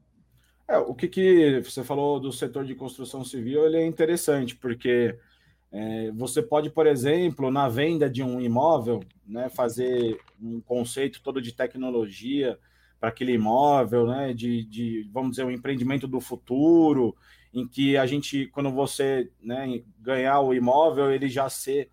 É, o que, que você falou do setor de construção civil, ele é interessante porque é, você pode, por exemplo, na venda de um imóvel, né, fazer um conceito todo de tecnologia para aquele imóvel, né, de, de, vamos dizer, um empreendimento do futuro, em que a gente, quando você né, ganhar o imóvel, ele já ser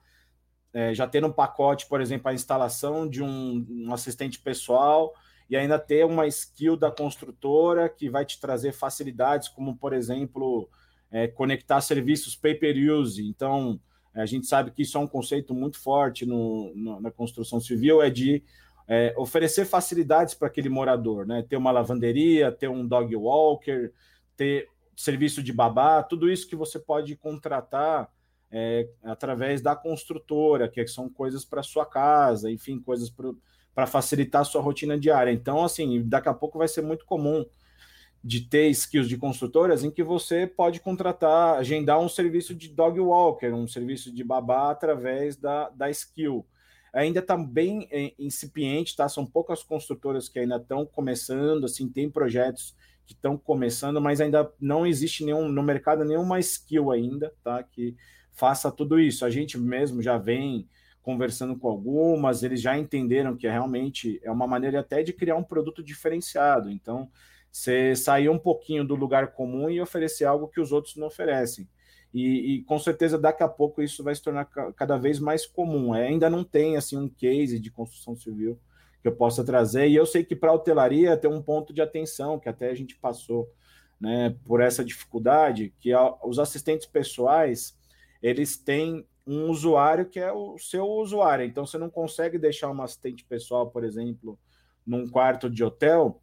é, já ter um pacote, por exemplo, a instalação de um, um, assistente pessoal e ainda ter uma skill da construtora que vai te trazer facilidades, como, por exemplo, é, conectar serviços pay-per-use. Então, a gente sabe que isso é um conceito muito forte no, no, na construção civil, é de é, oferecer facilidades para aquele morador, né? Ter uma lavanderia, ter um dog walker, ter serviço de babá, tudo isso que você pode contratar é, através da construtora, que são coisas para sua casa, enfim, coisas para facilitar a sua rotina diária. Então, assim, daqui a pouco vai ser muito comum de ter skills de construtoras em que você pode contratar, agendar um serviço de dog walker, um serviço de babá através da, da skill. Ainda está bem é, incipiente, tá? São poucas construtoras que ainda estão começando, assim, tem projetos que estão começando, mas ainda não existe nenhum no mercado nenhuma skill ainda, tá? Que faça tudo isso. A gente mesmo já vem conversando com algumas, eles já entenderam que realmente é uma maneira até de criar um produto diferenciado. Então, você sair um pouquinho do lugar comum e oferecer algo que os outros não oferecem. E, e, com certeza daqui a pouco isso vai se tornar cada vez mais comum. É, ainda não tem assim um case de construção civil que eu possa trazer. E eu sei que para a hotelaria tem um ponto de atenção que até a gente passou, né, por essa dificuldade, que os assistentes pessoais eles têm um usuário que é o seu usuário. Então, você não consegue deixar um assistente pessoal, por exemplo, num quarto de hotel,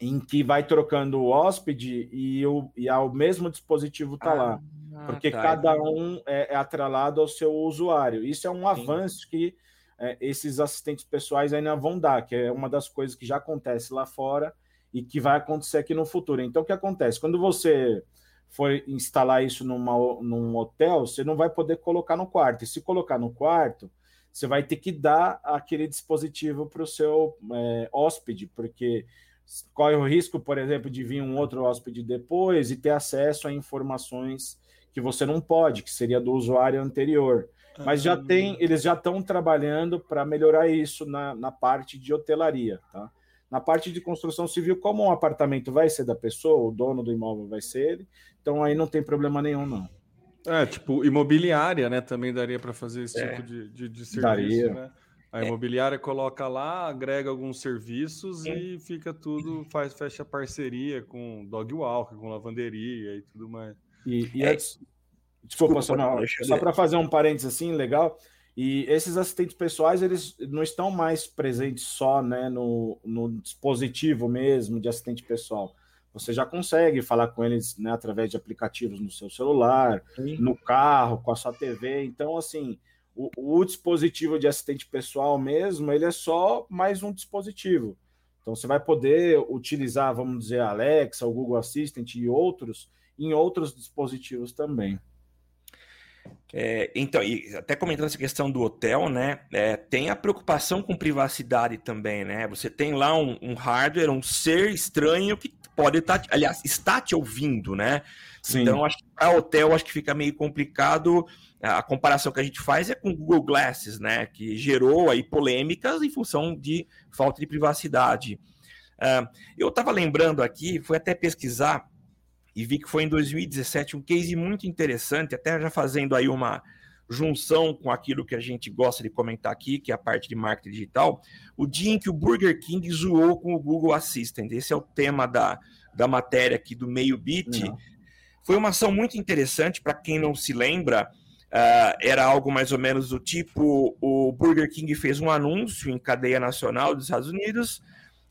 em que vai trocando o hóspede e o, e o mesmo dispositivo está ah, lá. Porque tá, cada um é, é, atrelado ao seu usuário. Isso é um Sim. avanço que é, esses assistentes pessoais ainda vão dar, que é uma das coisas que já acontece lá fora e que vai acontecer aqui no futuro. Então, o que acontece? Quando você for instalar isso numa, num hotel, você não vai poder colocar no quarto. E se colocar no quarto, você vai ter que dar aquele dispositivo para o seu é, hóspede, porque corre o risco, por exemplo, de vir um outro hóspede depois e ter acesso a informações que você não pode, que seria do usuário anterior. Mas já tem, eles já estão trabalhando para melhorar isso na, na parte de hotelaria, tá? Na parte de construção civil, como um apartamento vai ser da pessoa, o dono do imóvel vai ser ele, então aí não tem problema nenhum, não. É, tipo, imobiliária, né? Também daria para fazer esse é. tipo de, de, de serviço, daria. né? A imobiliária é. coloca lá, agrega alguns serviços é. e fica tudo, faz, fecha parceria com dog walk, com lavanderia e tudo mais. E, e é. Desculpa, Desculpa só para fazer um parênteses assim, legal. E esses assistentes pessoais, eles não estão mais presentes só né, no, no dispositivo mesmo de assistente pessoal. Você já consegue falar com eles né, através de aplicativos no seu celular, Sim. no carro, com a sua TV. Então, assim, o, o, dispositivo de assistente pessoal mesmo, ele é só mais um dispositivo. Então, você vai poder utilizar, vamos dizer, a Alexa, o Google Assistant e outros em outros dispositivos também. É, então, e até comentando essa questão do hotel, né? É, tem a preocupação com privacidade também, né? Você tem lá um, um hardware, um ser estranho que pode estar, tá, aliás, está te ouvindo, né? Sim. Então, acho que para hotel acho que fica meio complicado. A comparação que a gente faz é com o Google Glasses, né? Que gerou aí polêmicas em função de falta de privacidade. Uh, eu estava lembrando aqui, fui até pesquisar e vi que foi em 2017 um case muito interessante, até já fazendo aí uma junção com aquilo que a gente gosta de comentar aqui, que é a parte de marketing digital, o dia em que o Burger King zoou com o Google Assistant. Esse é o tema da, da matéria aqui do meio bit. Foi uma ação muito interessante, para quem não se lembra, uh, era algo mais ou menos do tipo: o Burger King fez um anúncio em cadeia nacional dos Estados Unidos,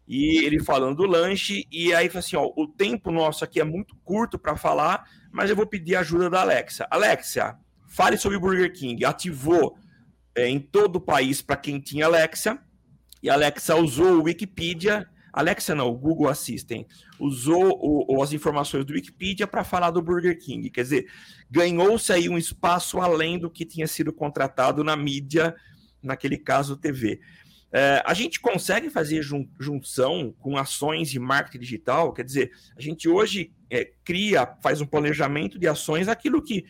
e ele falando do lanche, e aí assim: ó, o tempo nosso aqui é muito curto para falar, mas eu vou pedir a ajuda da Alexa. Alexa, fale sobre o Burger King. Ativou é, em todo o país para quem tinha Alexa, e a Alexa usou o Wikipedia. Alexa não, o Google Assistant usou o, as informações do Wikipedia para falar do Burger King. Quer dizer, ganhou-se aí um espaço além do que tinha sido contratado na mídia, naquele caso TV. É, a gente consegue fazer jun junção com ações de marketing digital, quer dizer, a gente hoje é, cria, faz um planejamento de ações, aquilo que,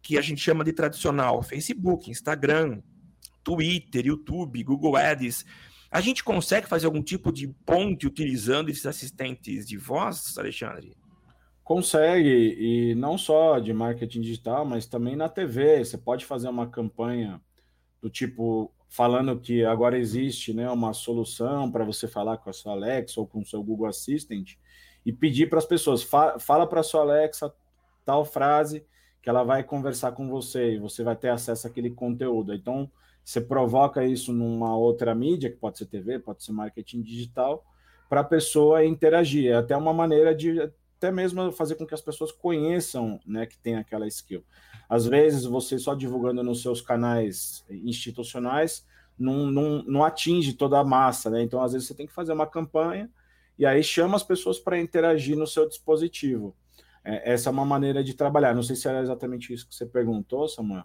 que a gente chama de tradicional, Facebook, Instagram, Twitter, YouTube, Google Ads. A gente consegue fazer algum tipo de ponte utilizando esses assistentes de voz, Alexandre? Consegue, e não só de marketing digital, mas também na TV. Você pode fazer uma campanha do tipo falando que agora existe né, uma solução para você falar com a sua Alexa ou com o seu Google Assistant e pedir para as pessoas, fa fala para a sua Alexa tal frase que ela vai conversar com você e você vai ter acesso àquele conteúdo. Então, você provoca isso numa outra mídia, que pode ser TV, pode ser marketing digital, para a pessoa interagir. É até uma maneira de até mesmo fazer com que as pessoas conheçam né, que tem aquela skill. Às vezes, você só divulgando nos seus canais institucionais não, não, não atinge toda a massa, né? Então, às vezes, você tem que fazer uma campanha e aí chama as pessoas para interagir no seu dispositivo. É, essa é uma maneira de trabalhar. Não sei se era exatamente isso que você perguntou, Samuel.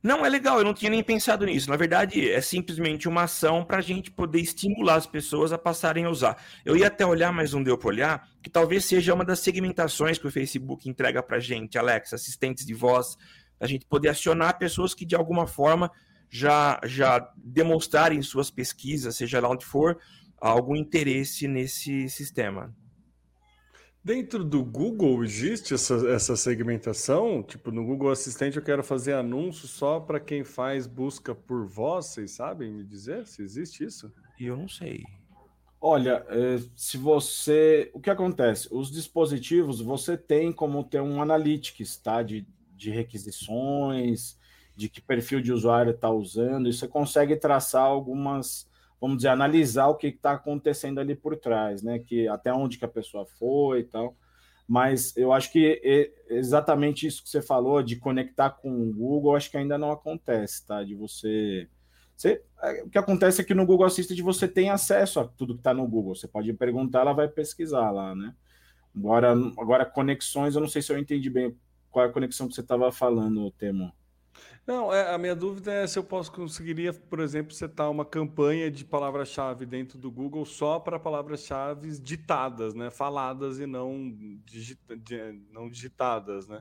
Não, é legal, eu não tinha nem pensado nisso. Na verdade, é simplesmente uma ação para a gente poder estimular as pessoas a passarem a usar. Eu ia até olhar, mas não deu para olhar, que talvez seja uma das segmentações que o Facebook entrega para a gente, Alex, assistentes de voz, a gente poder acionar pessoas que de alguma forma já, já demonstrarem suas pesquisas, seja lá onde for, algum interesse nesse sistema. Dentro do Google existe essa, essa segmentação? Tipo, no Google Assistente eu quero fazer anúncio só para quem faz busca por voz, vocês sabem me dizer se existe isso? Eu não sei. Olha, é, se você. O que acontece? Os dispositivos você tem como ter um analytics, tá? De, de requisições, de que perfil de usuário está usando, e você consegue traçar algumas vamos dizer, analisar o que está acontecendo ali por trás, né? Que até onde que a pessoa foi e tal. Mas eu acho que exatamente isso que você falou de conectar com o Google, acho que ainda não acontece, tá? De você, você é, o que acontece é que no Google Assistant você tem acesso a tudo que está no Google. Você pode perguntar, ela vai pesquisar lá, né? Agora, agora conexões, eu não sei se eu entendi bem qual é a conexão que você estava falando, Temo. Não, é, a minha dúvida é se eu posso conseguiria, por exemplo, setar uma campanha de palavra-chave dentro do Google só para palavras-chave ditadas, né? Faladas e não, digita, não digitadas, né?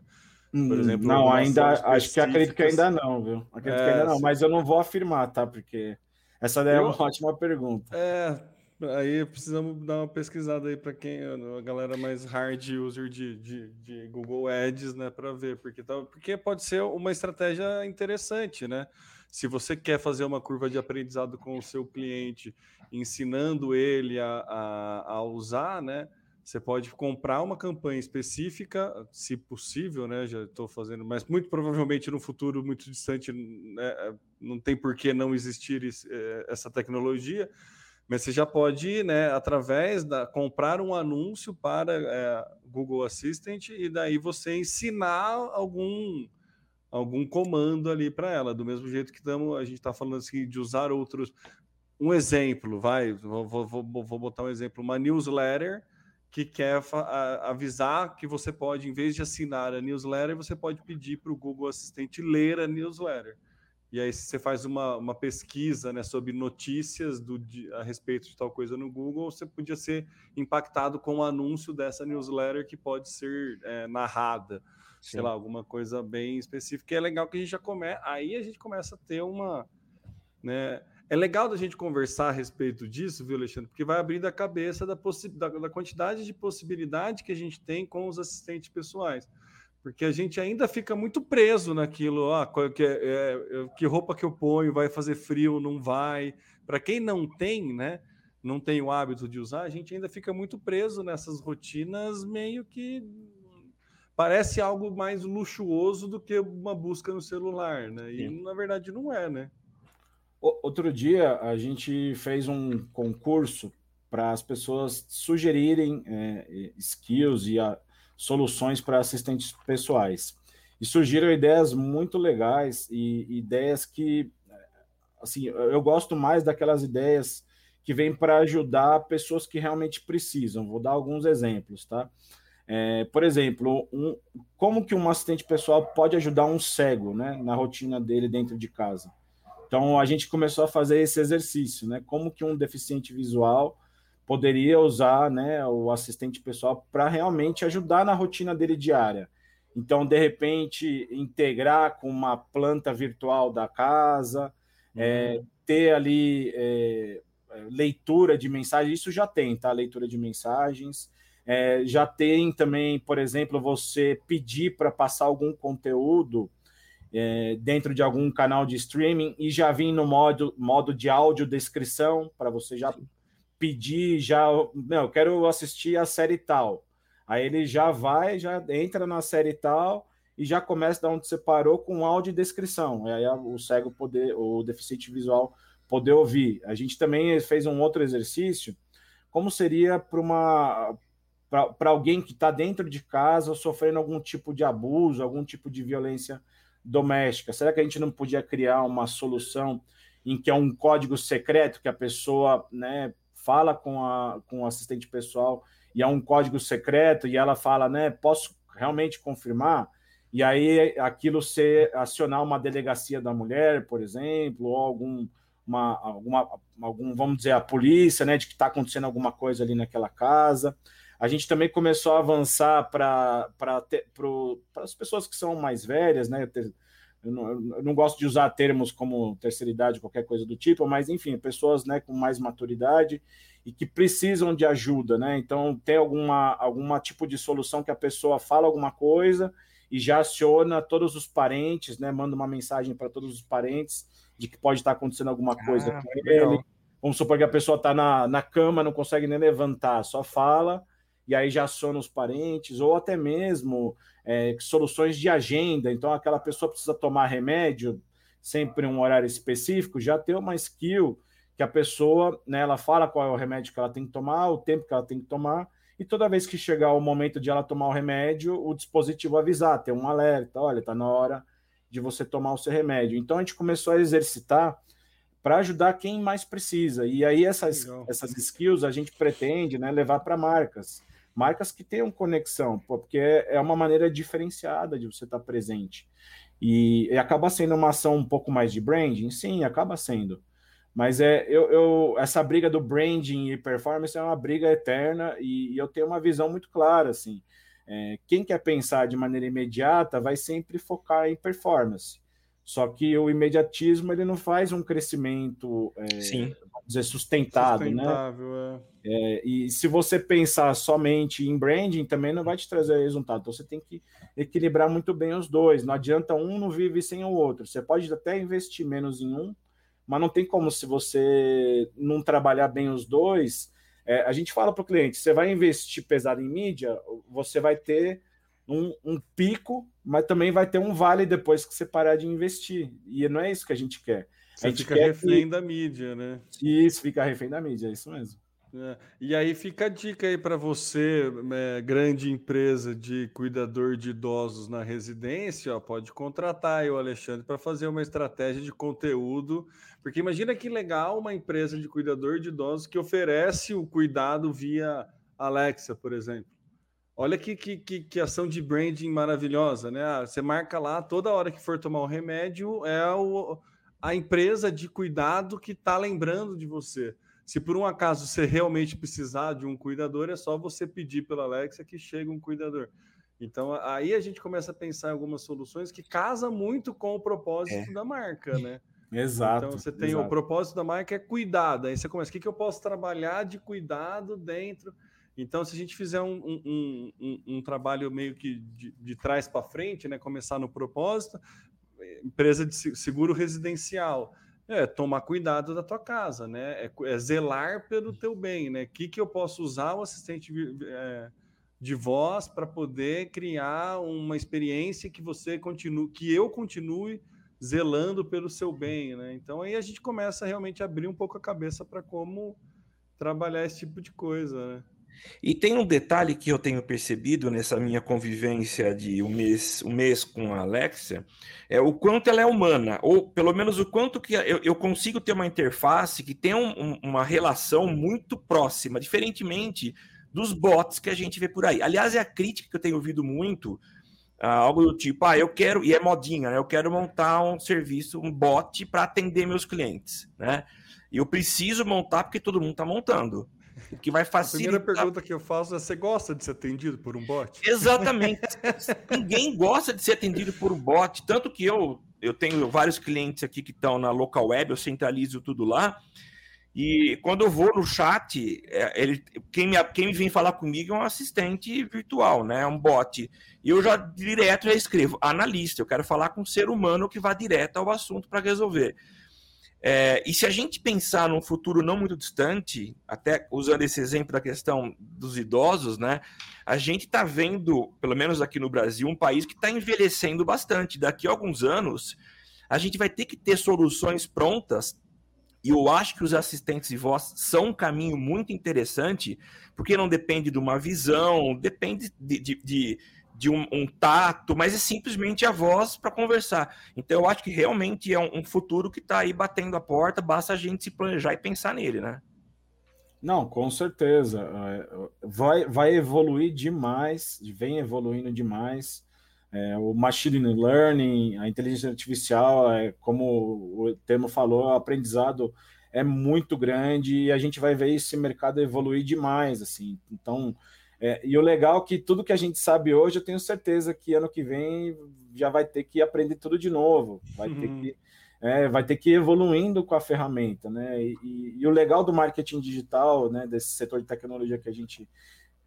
Por hum, exemplo, não, ainda acho que acredito que ainda não, viu? Acredito é, que ainda não, mas eu não vou afirmar, tá? Porque essa daí é uma ótima pergunta. É, Aí precisamos dar uma pesquisada aí para quem a galera mais hard user de, de, de Google Ads, né, para ver, porque tá, porque pode ser uma estratégia interessante, né? Se você quer fazer uma curva de aprendizado com o seu cliente, ensinando ele a, a, a usar, né? Você pode comprar uma campanha específica, se possível, né? Já estou fazendo, mas muito provavelmente no futuro muito distante, né, não tem por que não existir eh, essa tecnologia mas você já pode, né, através da comprar um anúncio para é, Google Assistant e daí você ensinar algum algum comando ali para ela, do mesmo jeito que tamo, a gente está falando assim de usar outros. Um exemplo, vai, vou, vou, vou botar um exemplo, uma newsletter que quer avisar que você pode, em vez de assinar a newsletter, você pode pedir para o Google Assistente ler a newsletter. E aí, se você faz uma, uma pesquisa né, sobre notícias do, de, a respeito de tal coisa no Google, você podia ser impactado com o anúncio dessa newsletter que pode ser é, narrada. Sim. Sei lá, alguma coisa bem específica. E é legal que a gente já começa. Aí a gente começa a ter uma. Né, é legal da gente conversar a respeito disso, viu, Alexandre? Porque vai abrindo a cabeça da, da, da quantidade de possibilidade que a gente tem com os assistentes pessoais porque a gente ainda fica muito preso naquilo, ah, que, é, é, que roupa que eu ponho, vai fazer frio, não vai. Para quem não tem, né, não tem o hábito de usar, a gente ainda fica muito preso nessas rotinas meio que parece algo mais luxuoso do que uma busca no celular, né? E Sim. na verdade não é, né? Outro dia a gente fez um concurso para as pessoas sugerirem é, skills e a, soluções para assistentes pessoais. E surgiram ideias muito legais e ideias que, assim, eu gosto mais daquelas ideias que vêm para ajudar pessoas que realmente precisam. Vou dar alguns exemplos, tá? É, por exemplo, um, como que um assistente pessoal pode ajudar um cego, né, na rotina dele dentro de casa? Então a gente começou a fazer esse exercício, né? Como que um deficiente visual poderia usar né, o assistente pessoal para realmente ajudar na rotina dele diária. Então, de repente, integrar com uma planta virtual da casa, uhum. é, ter ali é, leitura de mensagens, isso já tem, tá? Leitura de mensagens. É, já tem também, por exemplo, você pedir para passar algum conteúdo é, dentro de algum canal de streaming e já vir no modo, modo de áudio descrição para você já Sim pedir já, não, eu quero assistir a série tal. Aí ele já vai, já entra na série tal e já começa da onde você parou com áudio e descrição. E aí o cego poder, o deficiente visual poder ouvir. A gente também fez um outro exercício, como seria para uma para alguém que está dentro de casa sofrendo algum tipo de abuso, algum tipo de violência doméstica? Será que a gente não podia criar uma solução em que é um código secreto que a pessoa né, fala com, a, com o assistente pessoal e é um código secreto e ela fala, né, posso realmente confirmar? E aí aquilo ser acionar uma delegacia da mulher, por exemplo, ou algum uma, alguma, algum, vamos dizer, a polícia, né, de que está acontecendo alguma coisa ali naquela casa. A gente também começou a avançar para as pessoas que são mais velhas, né? Eu não, eu não, gosto de usar termos como terceira idade, qualquer coisa do tipo, mas enfim, pessoas né, com mais maturidade e que precisam de ajuda, né? Então tem alguma, alguma tipo de solução que a pessoa fala alguma coisa e já aciona todos os parentes, né? Manda uma mensagem para todos os parentes de que pode estar acontecendo alguma coisa ah, com ele. Vamos supor que a pessoa está na, na cama, não consegue nem levantar, só fala, e aí já aciona os parentes, ou até mesmo é, soluções de agenda. Então, aquela pessoa precisa tomar remédio sempre em um horário específico, já tem uma skill que a pessoa, né, ela fala qual é o remédio que ela tem que tomar, o tempo que ela tem que tomar, e toda vez que chegar o momento de ela tomar o remédio, o dispositivo avisar, tem um alerta, olha, está na hora de você tomar o seu remédio. Então a gente começou a exercitar para ajudar quem mais precisa. E aí essas, essas skills a gente pretende né, levar para marcas. Marcas que tenham conexão, porque é uma maneira diferenciada de você estar tá presente. E, e, acaba sendo uma ação um pouco mais de branding? Sim, acaba sendo. Mas é, eu, eu, essa briga do branding e performance é uma briga eterna e, e eu tenho uma visão muito clara, assim. É, quem quer pensar de maneira imediata vai sempre focar em performance. Só que o imediatismo ele não faz um crescimento, é, Sim. vamos dizer, sustentado, né? Sustentável, né? É. é. e se você pensar somente em branding, também não vai te trazer resultado. Então você tem que equilibrar muito bem os dois. Não adianta um não vive sem o outro. Você pode até investir menos em um, mas não tem como se você não trabalhar bem os dois é, a gente fala para o cliente: você vai investir pesado em mídia, você vai ter um, um, pico, mas também vai ter um vale depois que você parar de investir. E não é isso que a gente quer. Você a gente fica refém que... da mídia, né? Isso, fica refém da mídia, é isso mesmo. É. E aí fica a dica aí para você, é, grande empresa de cuidador de idosos na residência, ó, pode contratar aí o Alexandre para fazer uma estratégia de conteúdo, porque imagina que legal uma empresa de cuidador de idosos que oferece o cuidado via Alexa, por exemplo. Olha que, que, que, que ação de branding maravilhosa, né? Ah, você marca lá toda hora que for tomar o remédio, é o, a empresa de cuidado que está lembrando de você. Se por um acaso você realmente precisar de um cuidador, é só você pedir pela Alexa que chegue um cuidador. Então aí a gente começa a pensar em algumas soluções que casa muito com o propósito é. da marca, né? Exato. Então você tem exato. o propósito da marca é cuidado. Aí você começa, o que, que eu posso trabalhar de cuidado dentro? Então, se a gente fizer um, um, um, um trabalho meio que de, de trás para frente, né? Começar no propósito, empresa de seguro residencial é tomar cuidado da tua casa, né? É, é zelar pelo teu bem, né? O que, que eu posso usar o assistente é, de voz para poder criar uma experiência que você continue, que eu continue zelando pelo seu bem, né? Então aí a gente começa a realmente abrir um pouco a cabeça para como trabalhar esse tipo de coisa, né? E tem um detalhe que eu tenho percebido nessa minha convivência de um mês, um mês com a Alexia, é o quanto ela é humana, ou pelo menos o quanto que eu, eu consigo ter uma interface que tem um, uma relação muito próxima, diferentemente dos bots que a gente vê por aí. Aliás, é a crítica que eu tenho ouvido muito, ah, algo do tipo, ah, eu quero, e é modinha, né? Eu quero montar um serviço, um bot para atender meus clientes, né? Eu preciso montar porque todo mundo está montando que vai facilitar. A primeira pergunta que eu faço é: você gosta de ser atendido por um bot? Exatamente. Ninguém gosta de ser atendido por um bot, tanto que eu, eu tenho vários clientes aqui que estão na local web, eu centralizo tudo lá. E quando eu vou no chat, é, ele, quem, me, quem vem falar comigo é um assistente virtual, né? É um bot. E eu já direto já escrevo analista. Eu quero falar com um ser humano que vá direto ao assunto para resolver. É, e se a gente pensar num futuro não muito distante, até usando esse exemplo da questão dos idosos, né? A gente está vendo, pelo menos aqui no Brasil, um país que está envelhecendo bastante. Daqui a alguns anos, a gente vai ter que ter soluções prontas E eu acho que os assistentes de voz são um caminho muito interessante, porque não depende de uma visão, depende de, de, de, de um, um, tato, mas é simplesmente a voz para conversar. Então eu acho que realmente é um, um futuro que está aí batendo a porta, basta a gente se planejar e pensar nele, né? Não, com certeza. É, vai, vai evoluir demais, vem evoluindo demais. É, o machine learning, a inteligência artificial, é, como o termo falou, o aprendizado é muito grande e a gente vai ver esse mercado evoluir demais, assim. Então, é, e o legal é que tudo que a gente sabe hoje, eu tenho certeza que ano que vem já vai ter que aprender tudo de novo, vai uhum. ter que é, vai ter que ir evoluindo com a ferramenta, né? E, e, e, o legal do marketing digital, né, desse setor de tecnologia que a gente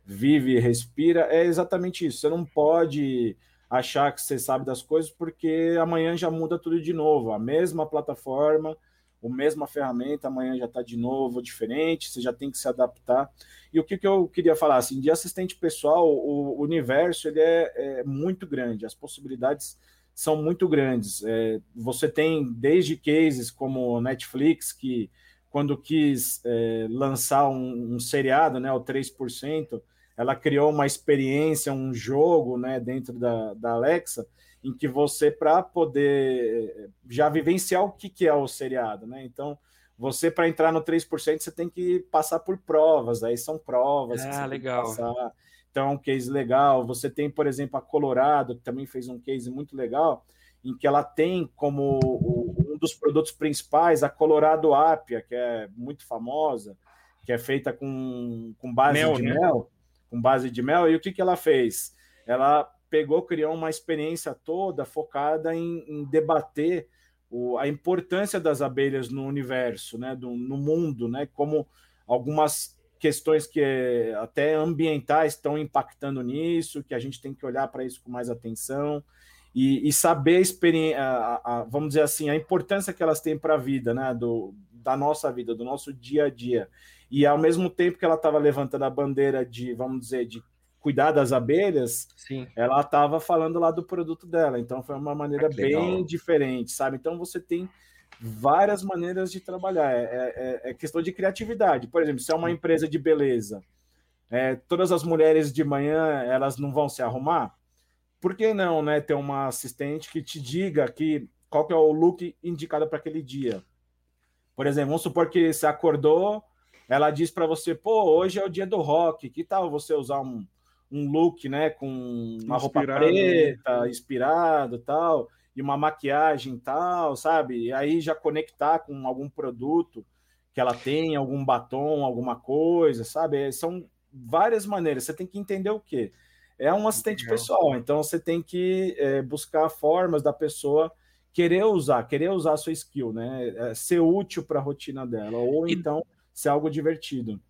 vive e respira, é exatamente isso. Você não pode achar que você sabe das coisas, porque amanhã já muda tudo de novo. A mesma plataforma, a mesma ferramenta, amanhã já está de novo diferente, você já tem que se adaptar. E o que, que eu queria falar, assim, de assistente pessoal, o universo ele é, é muito grande, as possibilidades são muito grandes. É, você tem desde cases como Netflix, que quando quis é, lançar um, um seriado, né, o 3%, ela criou uma experiência, um jogo né, dentro da, da Alexa, em que você, para poder eh, já vivenciar o que, que é o seriado, né? Então, você, para entrar no 3%, você tem que passar por provas, aí são provas. Ah, legal. Então, é um case legal. Você tem, por exemplo, a Colorado, que também fez um case muito legal, em que ela tem como um dos produtos principais a Colorado Apia, que é muito famosa, que é feita com, com base mel, de né? mel com base de mel. E o que, que ela fez? Ela pegou, criou uma experiência toda focada em, em debater o, a importância das abelhas no universo, né, do, no mundo, né, como algumas questões que até ambientais estão impactando nisso, que a gente tem que olhar para isso com mais atenção e, e saber a experiência, vamos dizer assim, a importância que elas têm para a vida, né, do, da nossa vida, do nosso dia a dia. E ao mesmo tempo que ela estava levantando a bandeira de, vamos dizer, de cuidar das abelhas, Sim. ela estava falando lá do produto dela. Então foi uma maneira ah, bem diferente, sabe? Então você tem várias maneiras de trabalhar. É, é, é, questão de criatividade. Por exemplo, se é uma empresa de beleza, é, todas as mulheres de manhã elas não vão se arrumar. Por que não, né? Ter uma assistente que te diga que qual que é o look indicado para aquele dia. Por exemplo, vamos supor que você acordou ela diz para você, pô, hoje é o dia do rock, que tal você usar um, um look, né, com uma inspirado. roupa preta, inspirado, tal, e uma maquiagem tal, sabe? E aí já conectar com algum produto que ela tem, algum batom, alguma coisa, sabe? São várias maneiras. Você tem que entender o que é um assistente Legal. pessoal. Então você tem que é, buscar formas da pessoa querer usar, querer usar a sua skill, né? É, ser útil para a rotina dela, ou e... então ser algo divertido.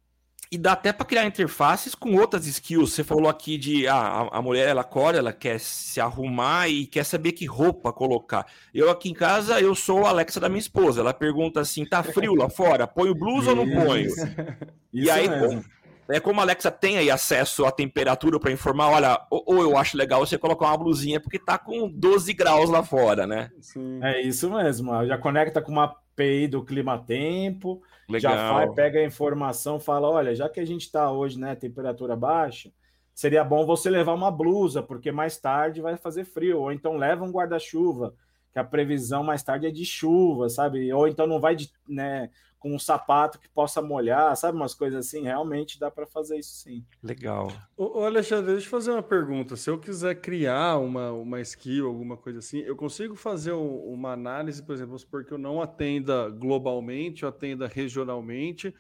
E dá até para criar interfaces com outras skills. Você falou aqui de ah, a, mulher ela acorda, ela quer se arrumar e quer saber que roupa colocar. Eu aqui em casa, eu sou a Alexa da minha esposa. Ela pergunta assim: tá frio lá fora? Ponho blusa ou não? Isso e aí, mesmo. É como a Alexa tem aí acesso à temperatura para informar, olha, ou, ou, eu acho legal você colocar uma blusinha porque tá com 12 graus lá fora, né? Sim. É isso mesmo. Já conecta com uma API do clima tempo Legal. Já vai, pega a informação, fala: olha, já que a gente está hoje, né, temperatura baixa, seria bom você levar uma blusa, porque mais tarde vai fazer frio, ou então leva um guarda-chuva, que a previsão mais tarde é de chuva, sabe? Ou então não vai de, né, com um sapato que possa molhar, sabe? Umas coisas assim, realmente dá para fazer isso sim. Legal. Ô, Alexandre, deixa eu fazer uma pergunta. Se eu quiser criar uma, uma skill, alguma coisa assim, eu consigo fazer uma análise, por exemplo, porque eu não atenda globalmente, eu atenda regionalmente.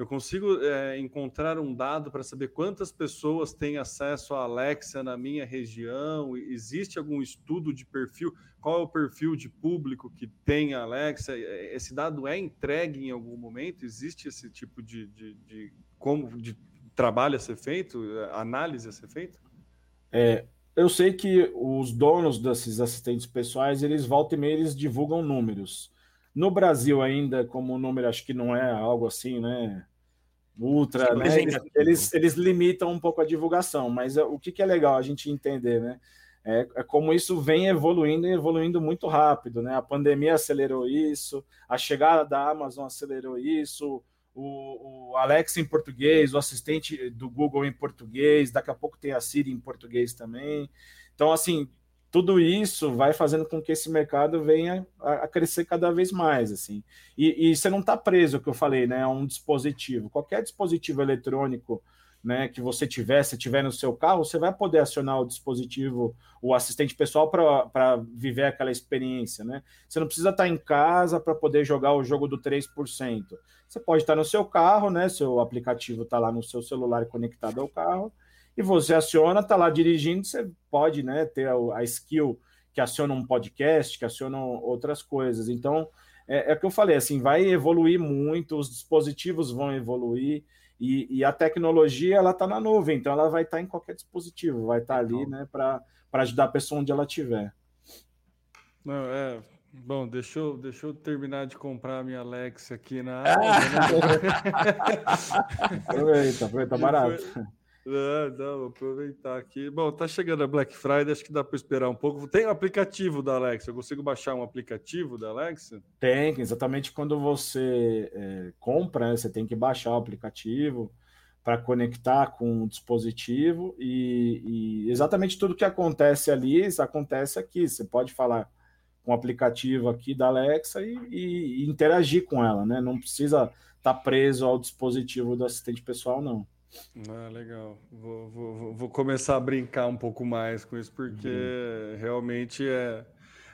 Eu consigo é, encontrar um dado para saber quantas pessoas têm acesso à Alexa na minha região? Existe algum estudo de perfil? Qual é o perfil de público que tem a Alexa? Esse dado é entregue em algum momento? Existe esse tipo de, de, de como de trabalho a ser feito, análise a ser feita? É, eu sei que os donos desses assistentes pessoais, eles voltam e meia, eles divulgam números. No Brasil ainda, como o número acho que não é algo assim, né? Ultra, né? Eles, eles, eles, limitam um pouco a divulgação, mas o que, que é legal a gente entender, né? é, é, como isso vem evoluindo e evoluindo muito rápido, né? A pandemia acelerou isso, a chegada da Amazon acelerou isso, o, o Alexa em português, o assistente do Google em português, daqui a pouco tem a Siri em português também. Então, assim, tudo isso vai fazendo com que esse mercado venha a, crescer cada vez mais, assim. E, e você não está preso, o que eu falei, né, a um dispositivo. Qualquer dispositivo eletrônico né, que você tiver, se tiver no seu carro, você vai poder acionar o dispositivo, o assistente pessoal para viver aquela experiência, né? Você não precisa estar em casa para poder jogar o jogo do 3%. Você pode estar no seu carro, né? Seu aplicativo está lá no seu celular conectado ao carro, e você aciona, está lá dirigindo, você pode né, ter a, a skill que aciona um podcast, que aciona outras coisas. Então, é, é o que eu falei, assim, vai evoluir muito, os dispositivos vão evoluir, e, e a tecnologia ela está na nuvem, então ela vai estar tá em qualquer dispositivo, vai estar tá ali né, para ajudar a pessoa onde ela estiver. Não, é, Bom, deixa eu, deixa eu terminar de comprar a minha Alexa aqui na. Né? aproveita, aproveita barato. É, não, vou aproveitar aqui. Bom, tá chegando a Black Friday, acho que dá para esperar um pouco. Tem o aplicativo da Alexa, eu consigo baixar um aplicativo da Alexa? Tem, exatamente quando você é, compra, né, você tem que baixar o aplicativo para conectar com o dispositivo e, e, exatamente tudo que acontece ali, acontece aqui. Você pode falar com o aplicativo aqui da Alexa e, e, e interagir com ela, né? Não precisa estar tá preso ao dispositivo do assistente pessoal, não. Ah, legal. Vou, vou, vou começar a brincar um pouco mais com isso, porque uhum. realmente é,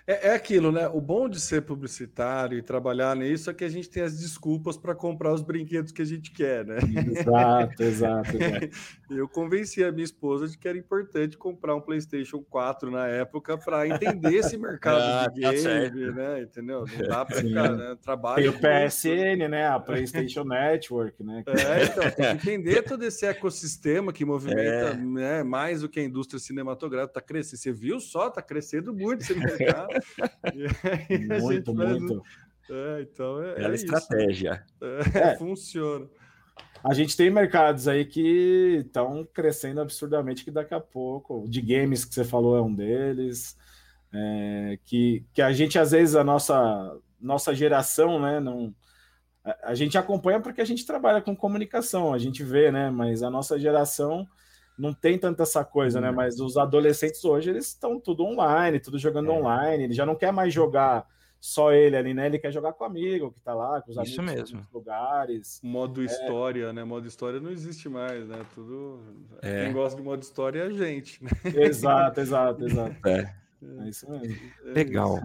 é, é, aquilo, né? O bom de ser publicitário e trabalhar nisso é que a gente tem as desculpas para comprar os brinquedos que a gente quer, né? Exato, exato. exato. Eu convenci a minha esposa de que era importante comprar um PlayStation 4 na época para entender esse mercado ah, de tá game, tá né? Entendeu? Não dá para ficar, né? Trabalho. Tem o PSN, né? A PlayStation Network, né? É, então, tem que entender todo esse ecossistema que movimenta é. né, mais do que a indústria cinematográfica. Tá crescendo. Você viu só? Tá crescendo muito esse mercado. muito, muito. É, então é, é, é estratégia. É, é, funciona. A gente tem mercados aí que estão crescendo absurdamente, que daqui a pouco, de games que você falou é um deles, é, que, que a gente, às vezes, a nossa, nossa geração, né, não, a, a gente acompanha porque a gente trabalha com comunicação, a gente vê, né, mas a nossa geração não tem tanta essa coisa, né? Uhum. Mas os adolescentes hoje, eles estão tudo online, tudo jogando é. online. Ele já não quer mais jogar só ele ali, né? Ele quer jogar com o amigo que tá lá, com os Isso amigos mesmo. lugares. Modo é. história, né? Modo história não existe mais, né? Tudo. É. Quem gosta de modo história é a gente, né? Exato, exato, exato. É. é isso mesmo. É Legal.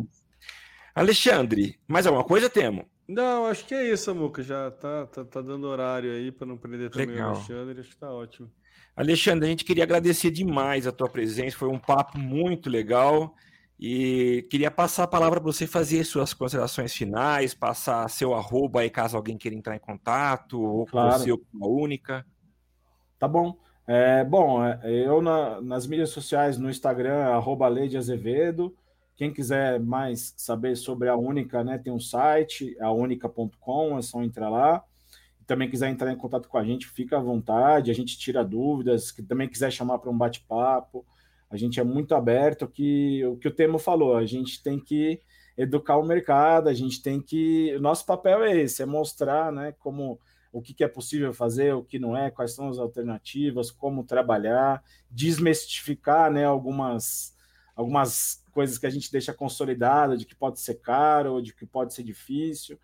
Alexandre, mais alguma coisa, Temo? Não, acho que é isso, Muca. Já tá, tá, tá dando horário aí para não perder também Legal. o Alexandre. Acho que tá ótimo. Alexandre, a gente queria agradecer demais a tua presença, foi um papo muito legal e queria passar a palavra para você fazer suas considerações finais, passar seu arroba aí caso alguém queira entrar em contato, ou claro. com você uma única. Tá bom. É, bom, é, eu na, nas mídias sociais, no Instagram, arroba Leide Azevedo. Quem quiser mais saber sobre a Única, né, tem um site, aunica.com, é só entrar lá também quiser entrar em contato com a gente, fica à vontade, a gente tira dúvidas, que também quiser chamar para um bate-papo, a gente é muito aberto, que o que o Temo falou, a gente tem que educar o mercado, a gente tem que. O nosso papel é esse, é mostrar né, como o que, que é possível fazer, o que não é, quais são as alternativas, como trabalhar, desmistificar né, algumas, algumas coisas que a gente deixa consolidada, de que pode ser caro, de que pode ser difícil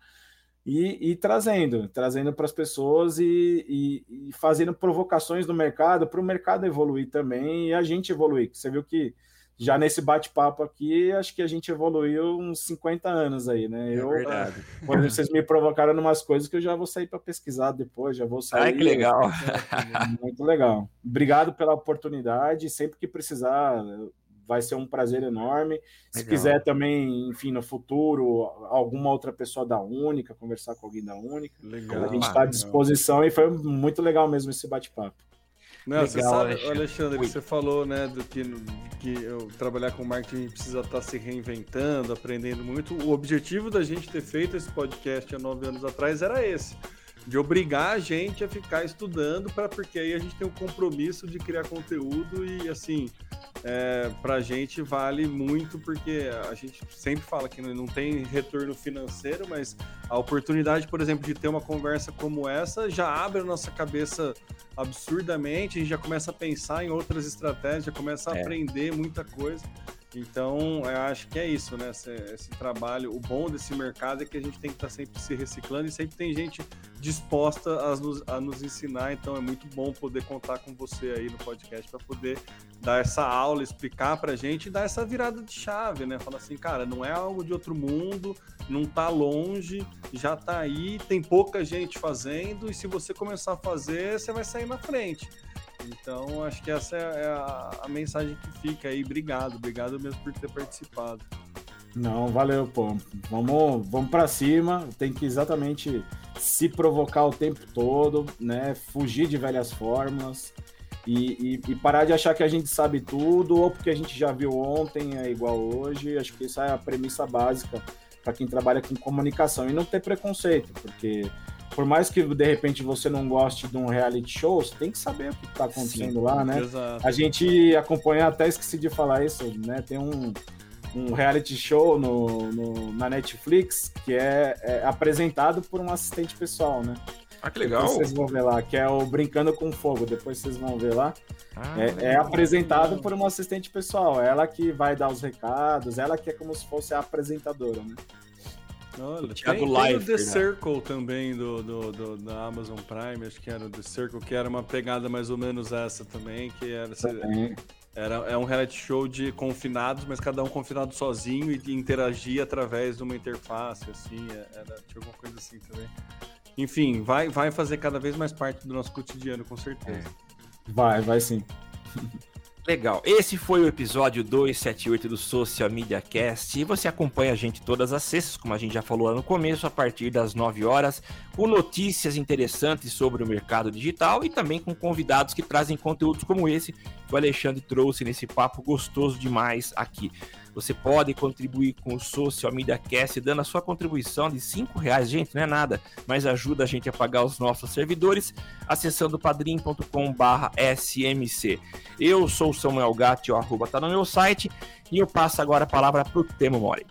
e, e trazendo, trazendo para as pessoas e, e, e, fazendo provocações no mercado para o mercado evoluir também e a gente evoluir. Você viu que já nesse bate-papo aqui, acho que a gente evoluiu uns 50 anos aí, né? É eu, verdade. Quando vocês me provocaram em umas coisas que eu já vou sair para pesquisar depois, já vou sair. Ai, que legal. Muito legal. Obrigado pela oportunidade. Sempre que precisar, vai ser um prazer enorme. Se quiser também, enfim, no futuro, alguma outra pessoa da Única, conversar com alguém da Única, legal. a gente está à disposição e foi muito legal mesmo esse bate-papo. Não, Legal, você sabe, Alexandre, Alexandre você falou, né, do que, que eu trabalhar com marketing precisa estar tá se reinventando, aprendendo muito. O objetivo da gente ter feito esse podcast há nove anos atrás era esse de obrigar a gente a ficar estudando para porque aí a gente tem o compromisso de criar conteúdo e assim é, para a gente vale muito, porque a gente sempre fala que não tem retorno financeiro, mas a oportunidade, por exemplo, de ter uma conversa como essa já abre a nossa cabeça absurdamente, a gente já começa a pensar em outras estratégias, já começa a é. aprender muita coisa. Então, eu acho que é isso, né? Esse, esse, trabalho, o bom desse mercado é que a gente tem que estar tá sempre se reciclando e sempre tem gente disposta a nos, a nos ensinar. Então, é muito bom poder contar com você aí no podcast para poder dar essa aula, explicar para a gente e dar essa virada de chave, né? Falar assim, cara, não é algo de outro mundo, não está longe, já está aí, tem pouca gente fazendo e se você começar a fazer, você vai sair na frente. Então, acho que essa é a, a mensagem que fica aí. Obrigado, obrigado mesmo por ter participado. Não, valeu, pô. Vamos, vamos para cima. Tem que exatamente se provocar o tempo todo, né? Fugir de velhas fórmulas e, e, e, parar de achar que a gente sabe tudo ou porque a gente já viu ontem é igual hoje. Acho que essa é a premissa básica para quem trabalha com comunicação e não ter preconceito, porque por mais que de repente você não goste de um reality show, você tem que saber o que está acontecendo Sim, lá, né? Exato. A gente acompanha, até esqueci de falar isso, né? Tem um, um reality show no, no na Netflix que é, é, apresentado por um assistente pessoal, né? Ah, que legal. Depois vocês vão ver lá, que é o Brincando com Fogo, depois vocês vão ver lá. Ah, é, é, apresentado por uma assistente pessoal, ela que vai dar os recados, ela que é como se fosse a apresentadora, né? Olha, Thiago tem, Life, tem o The né? Circle também do, do, do, da Amazon Prime, acho que era o The Circle, que era uma pegada mais ou menos essa também, que era, era é um reality show de confinados, mas cada um confinado sozinho e interagia através de uma interface, assim, é, era, tinha alguma coisa assim também. Enfim, vai, vai fazer cada vez mais parte do nosso cotidiano, com certeza. Vai, vai sim. Legal. Esse foi o episódio 278 do Social Media Cast. E você acompanha a gente todas as sextas, como a gente já falou lá no começo, a partir das 9 horas, com notícias interessantes sobre o mercado digital e também com convidados que trazem conteúdos como esse que o Alexandre trouxe nesse papo gostoso demais aqui. Você pode contribuir com o Social Media Cast dando a sua contribuição de cinco reais, gente, não é nada, mas ajuda a gente a pagar os nossos servidores acessando padrim.com/smc. Eu sou o Samuel Gatti, o arroba tá no meu site e eu passo agora a palavra para o Temo Mori.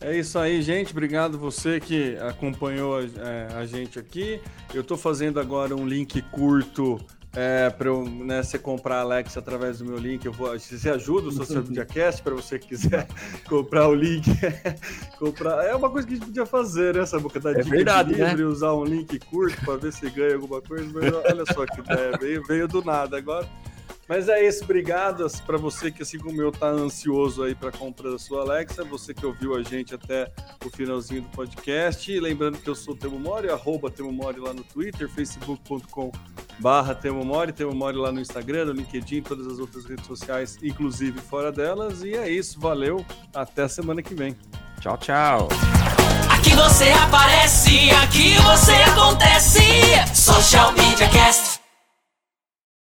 É isso aí, gente. Obrigado você que acompanhou é, a gente aqui. Eu estou fazendo agora um link curto é, para né, você comprar a Alexa através do meu link, eu vou. Você ajuda o Social Media Cast para você que quiser comprar o link. comprar. É uma coisa que a gente podia fazer, né? Essa boca da é verdade, livre, né? usar um link curto para ver se ganha alguma coisa. Mas olha só que ideia, veio, veio do nada agora. Mas é isso, obrigado para você que, assim como eu, tá ansioso aí para compra da sua Alexa, você que ouviu a gente até o finalzinho do podcast. E lembrando que eu sou o Temo Mori, arroba Temo Mori lá no Twitter, facebook.com barra Temo Mori, Temo Mori lá no Instagram, no LinkedIn, todas as outras redes sociais, inclusive fora delas. E é isso, valeu, até a semana que vem. Tchau, tchau. Aqui você aparece, aqui você acontece. Social Media Cast.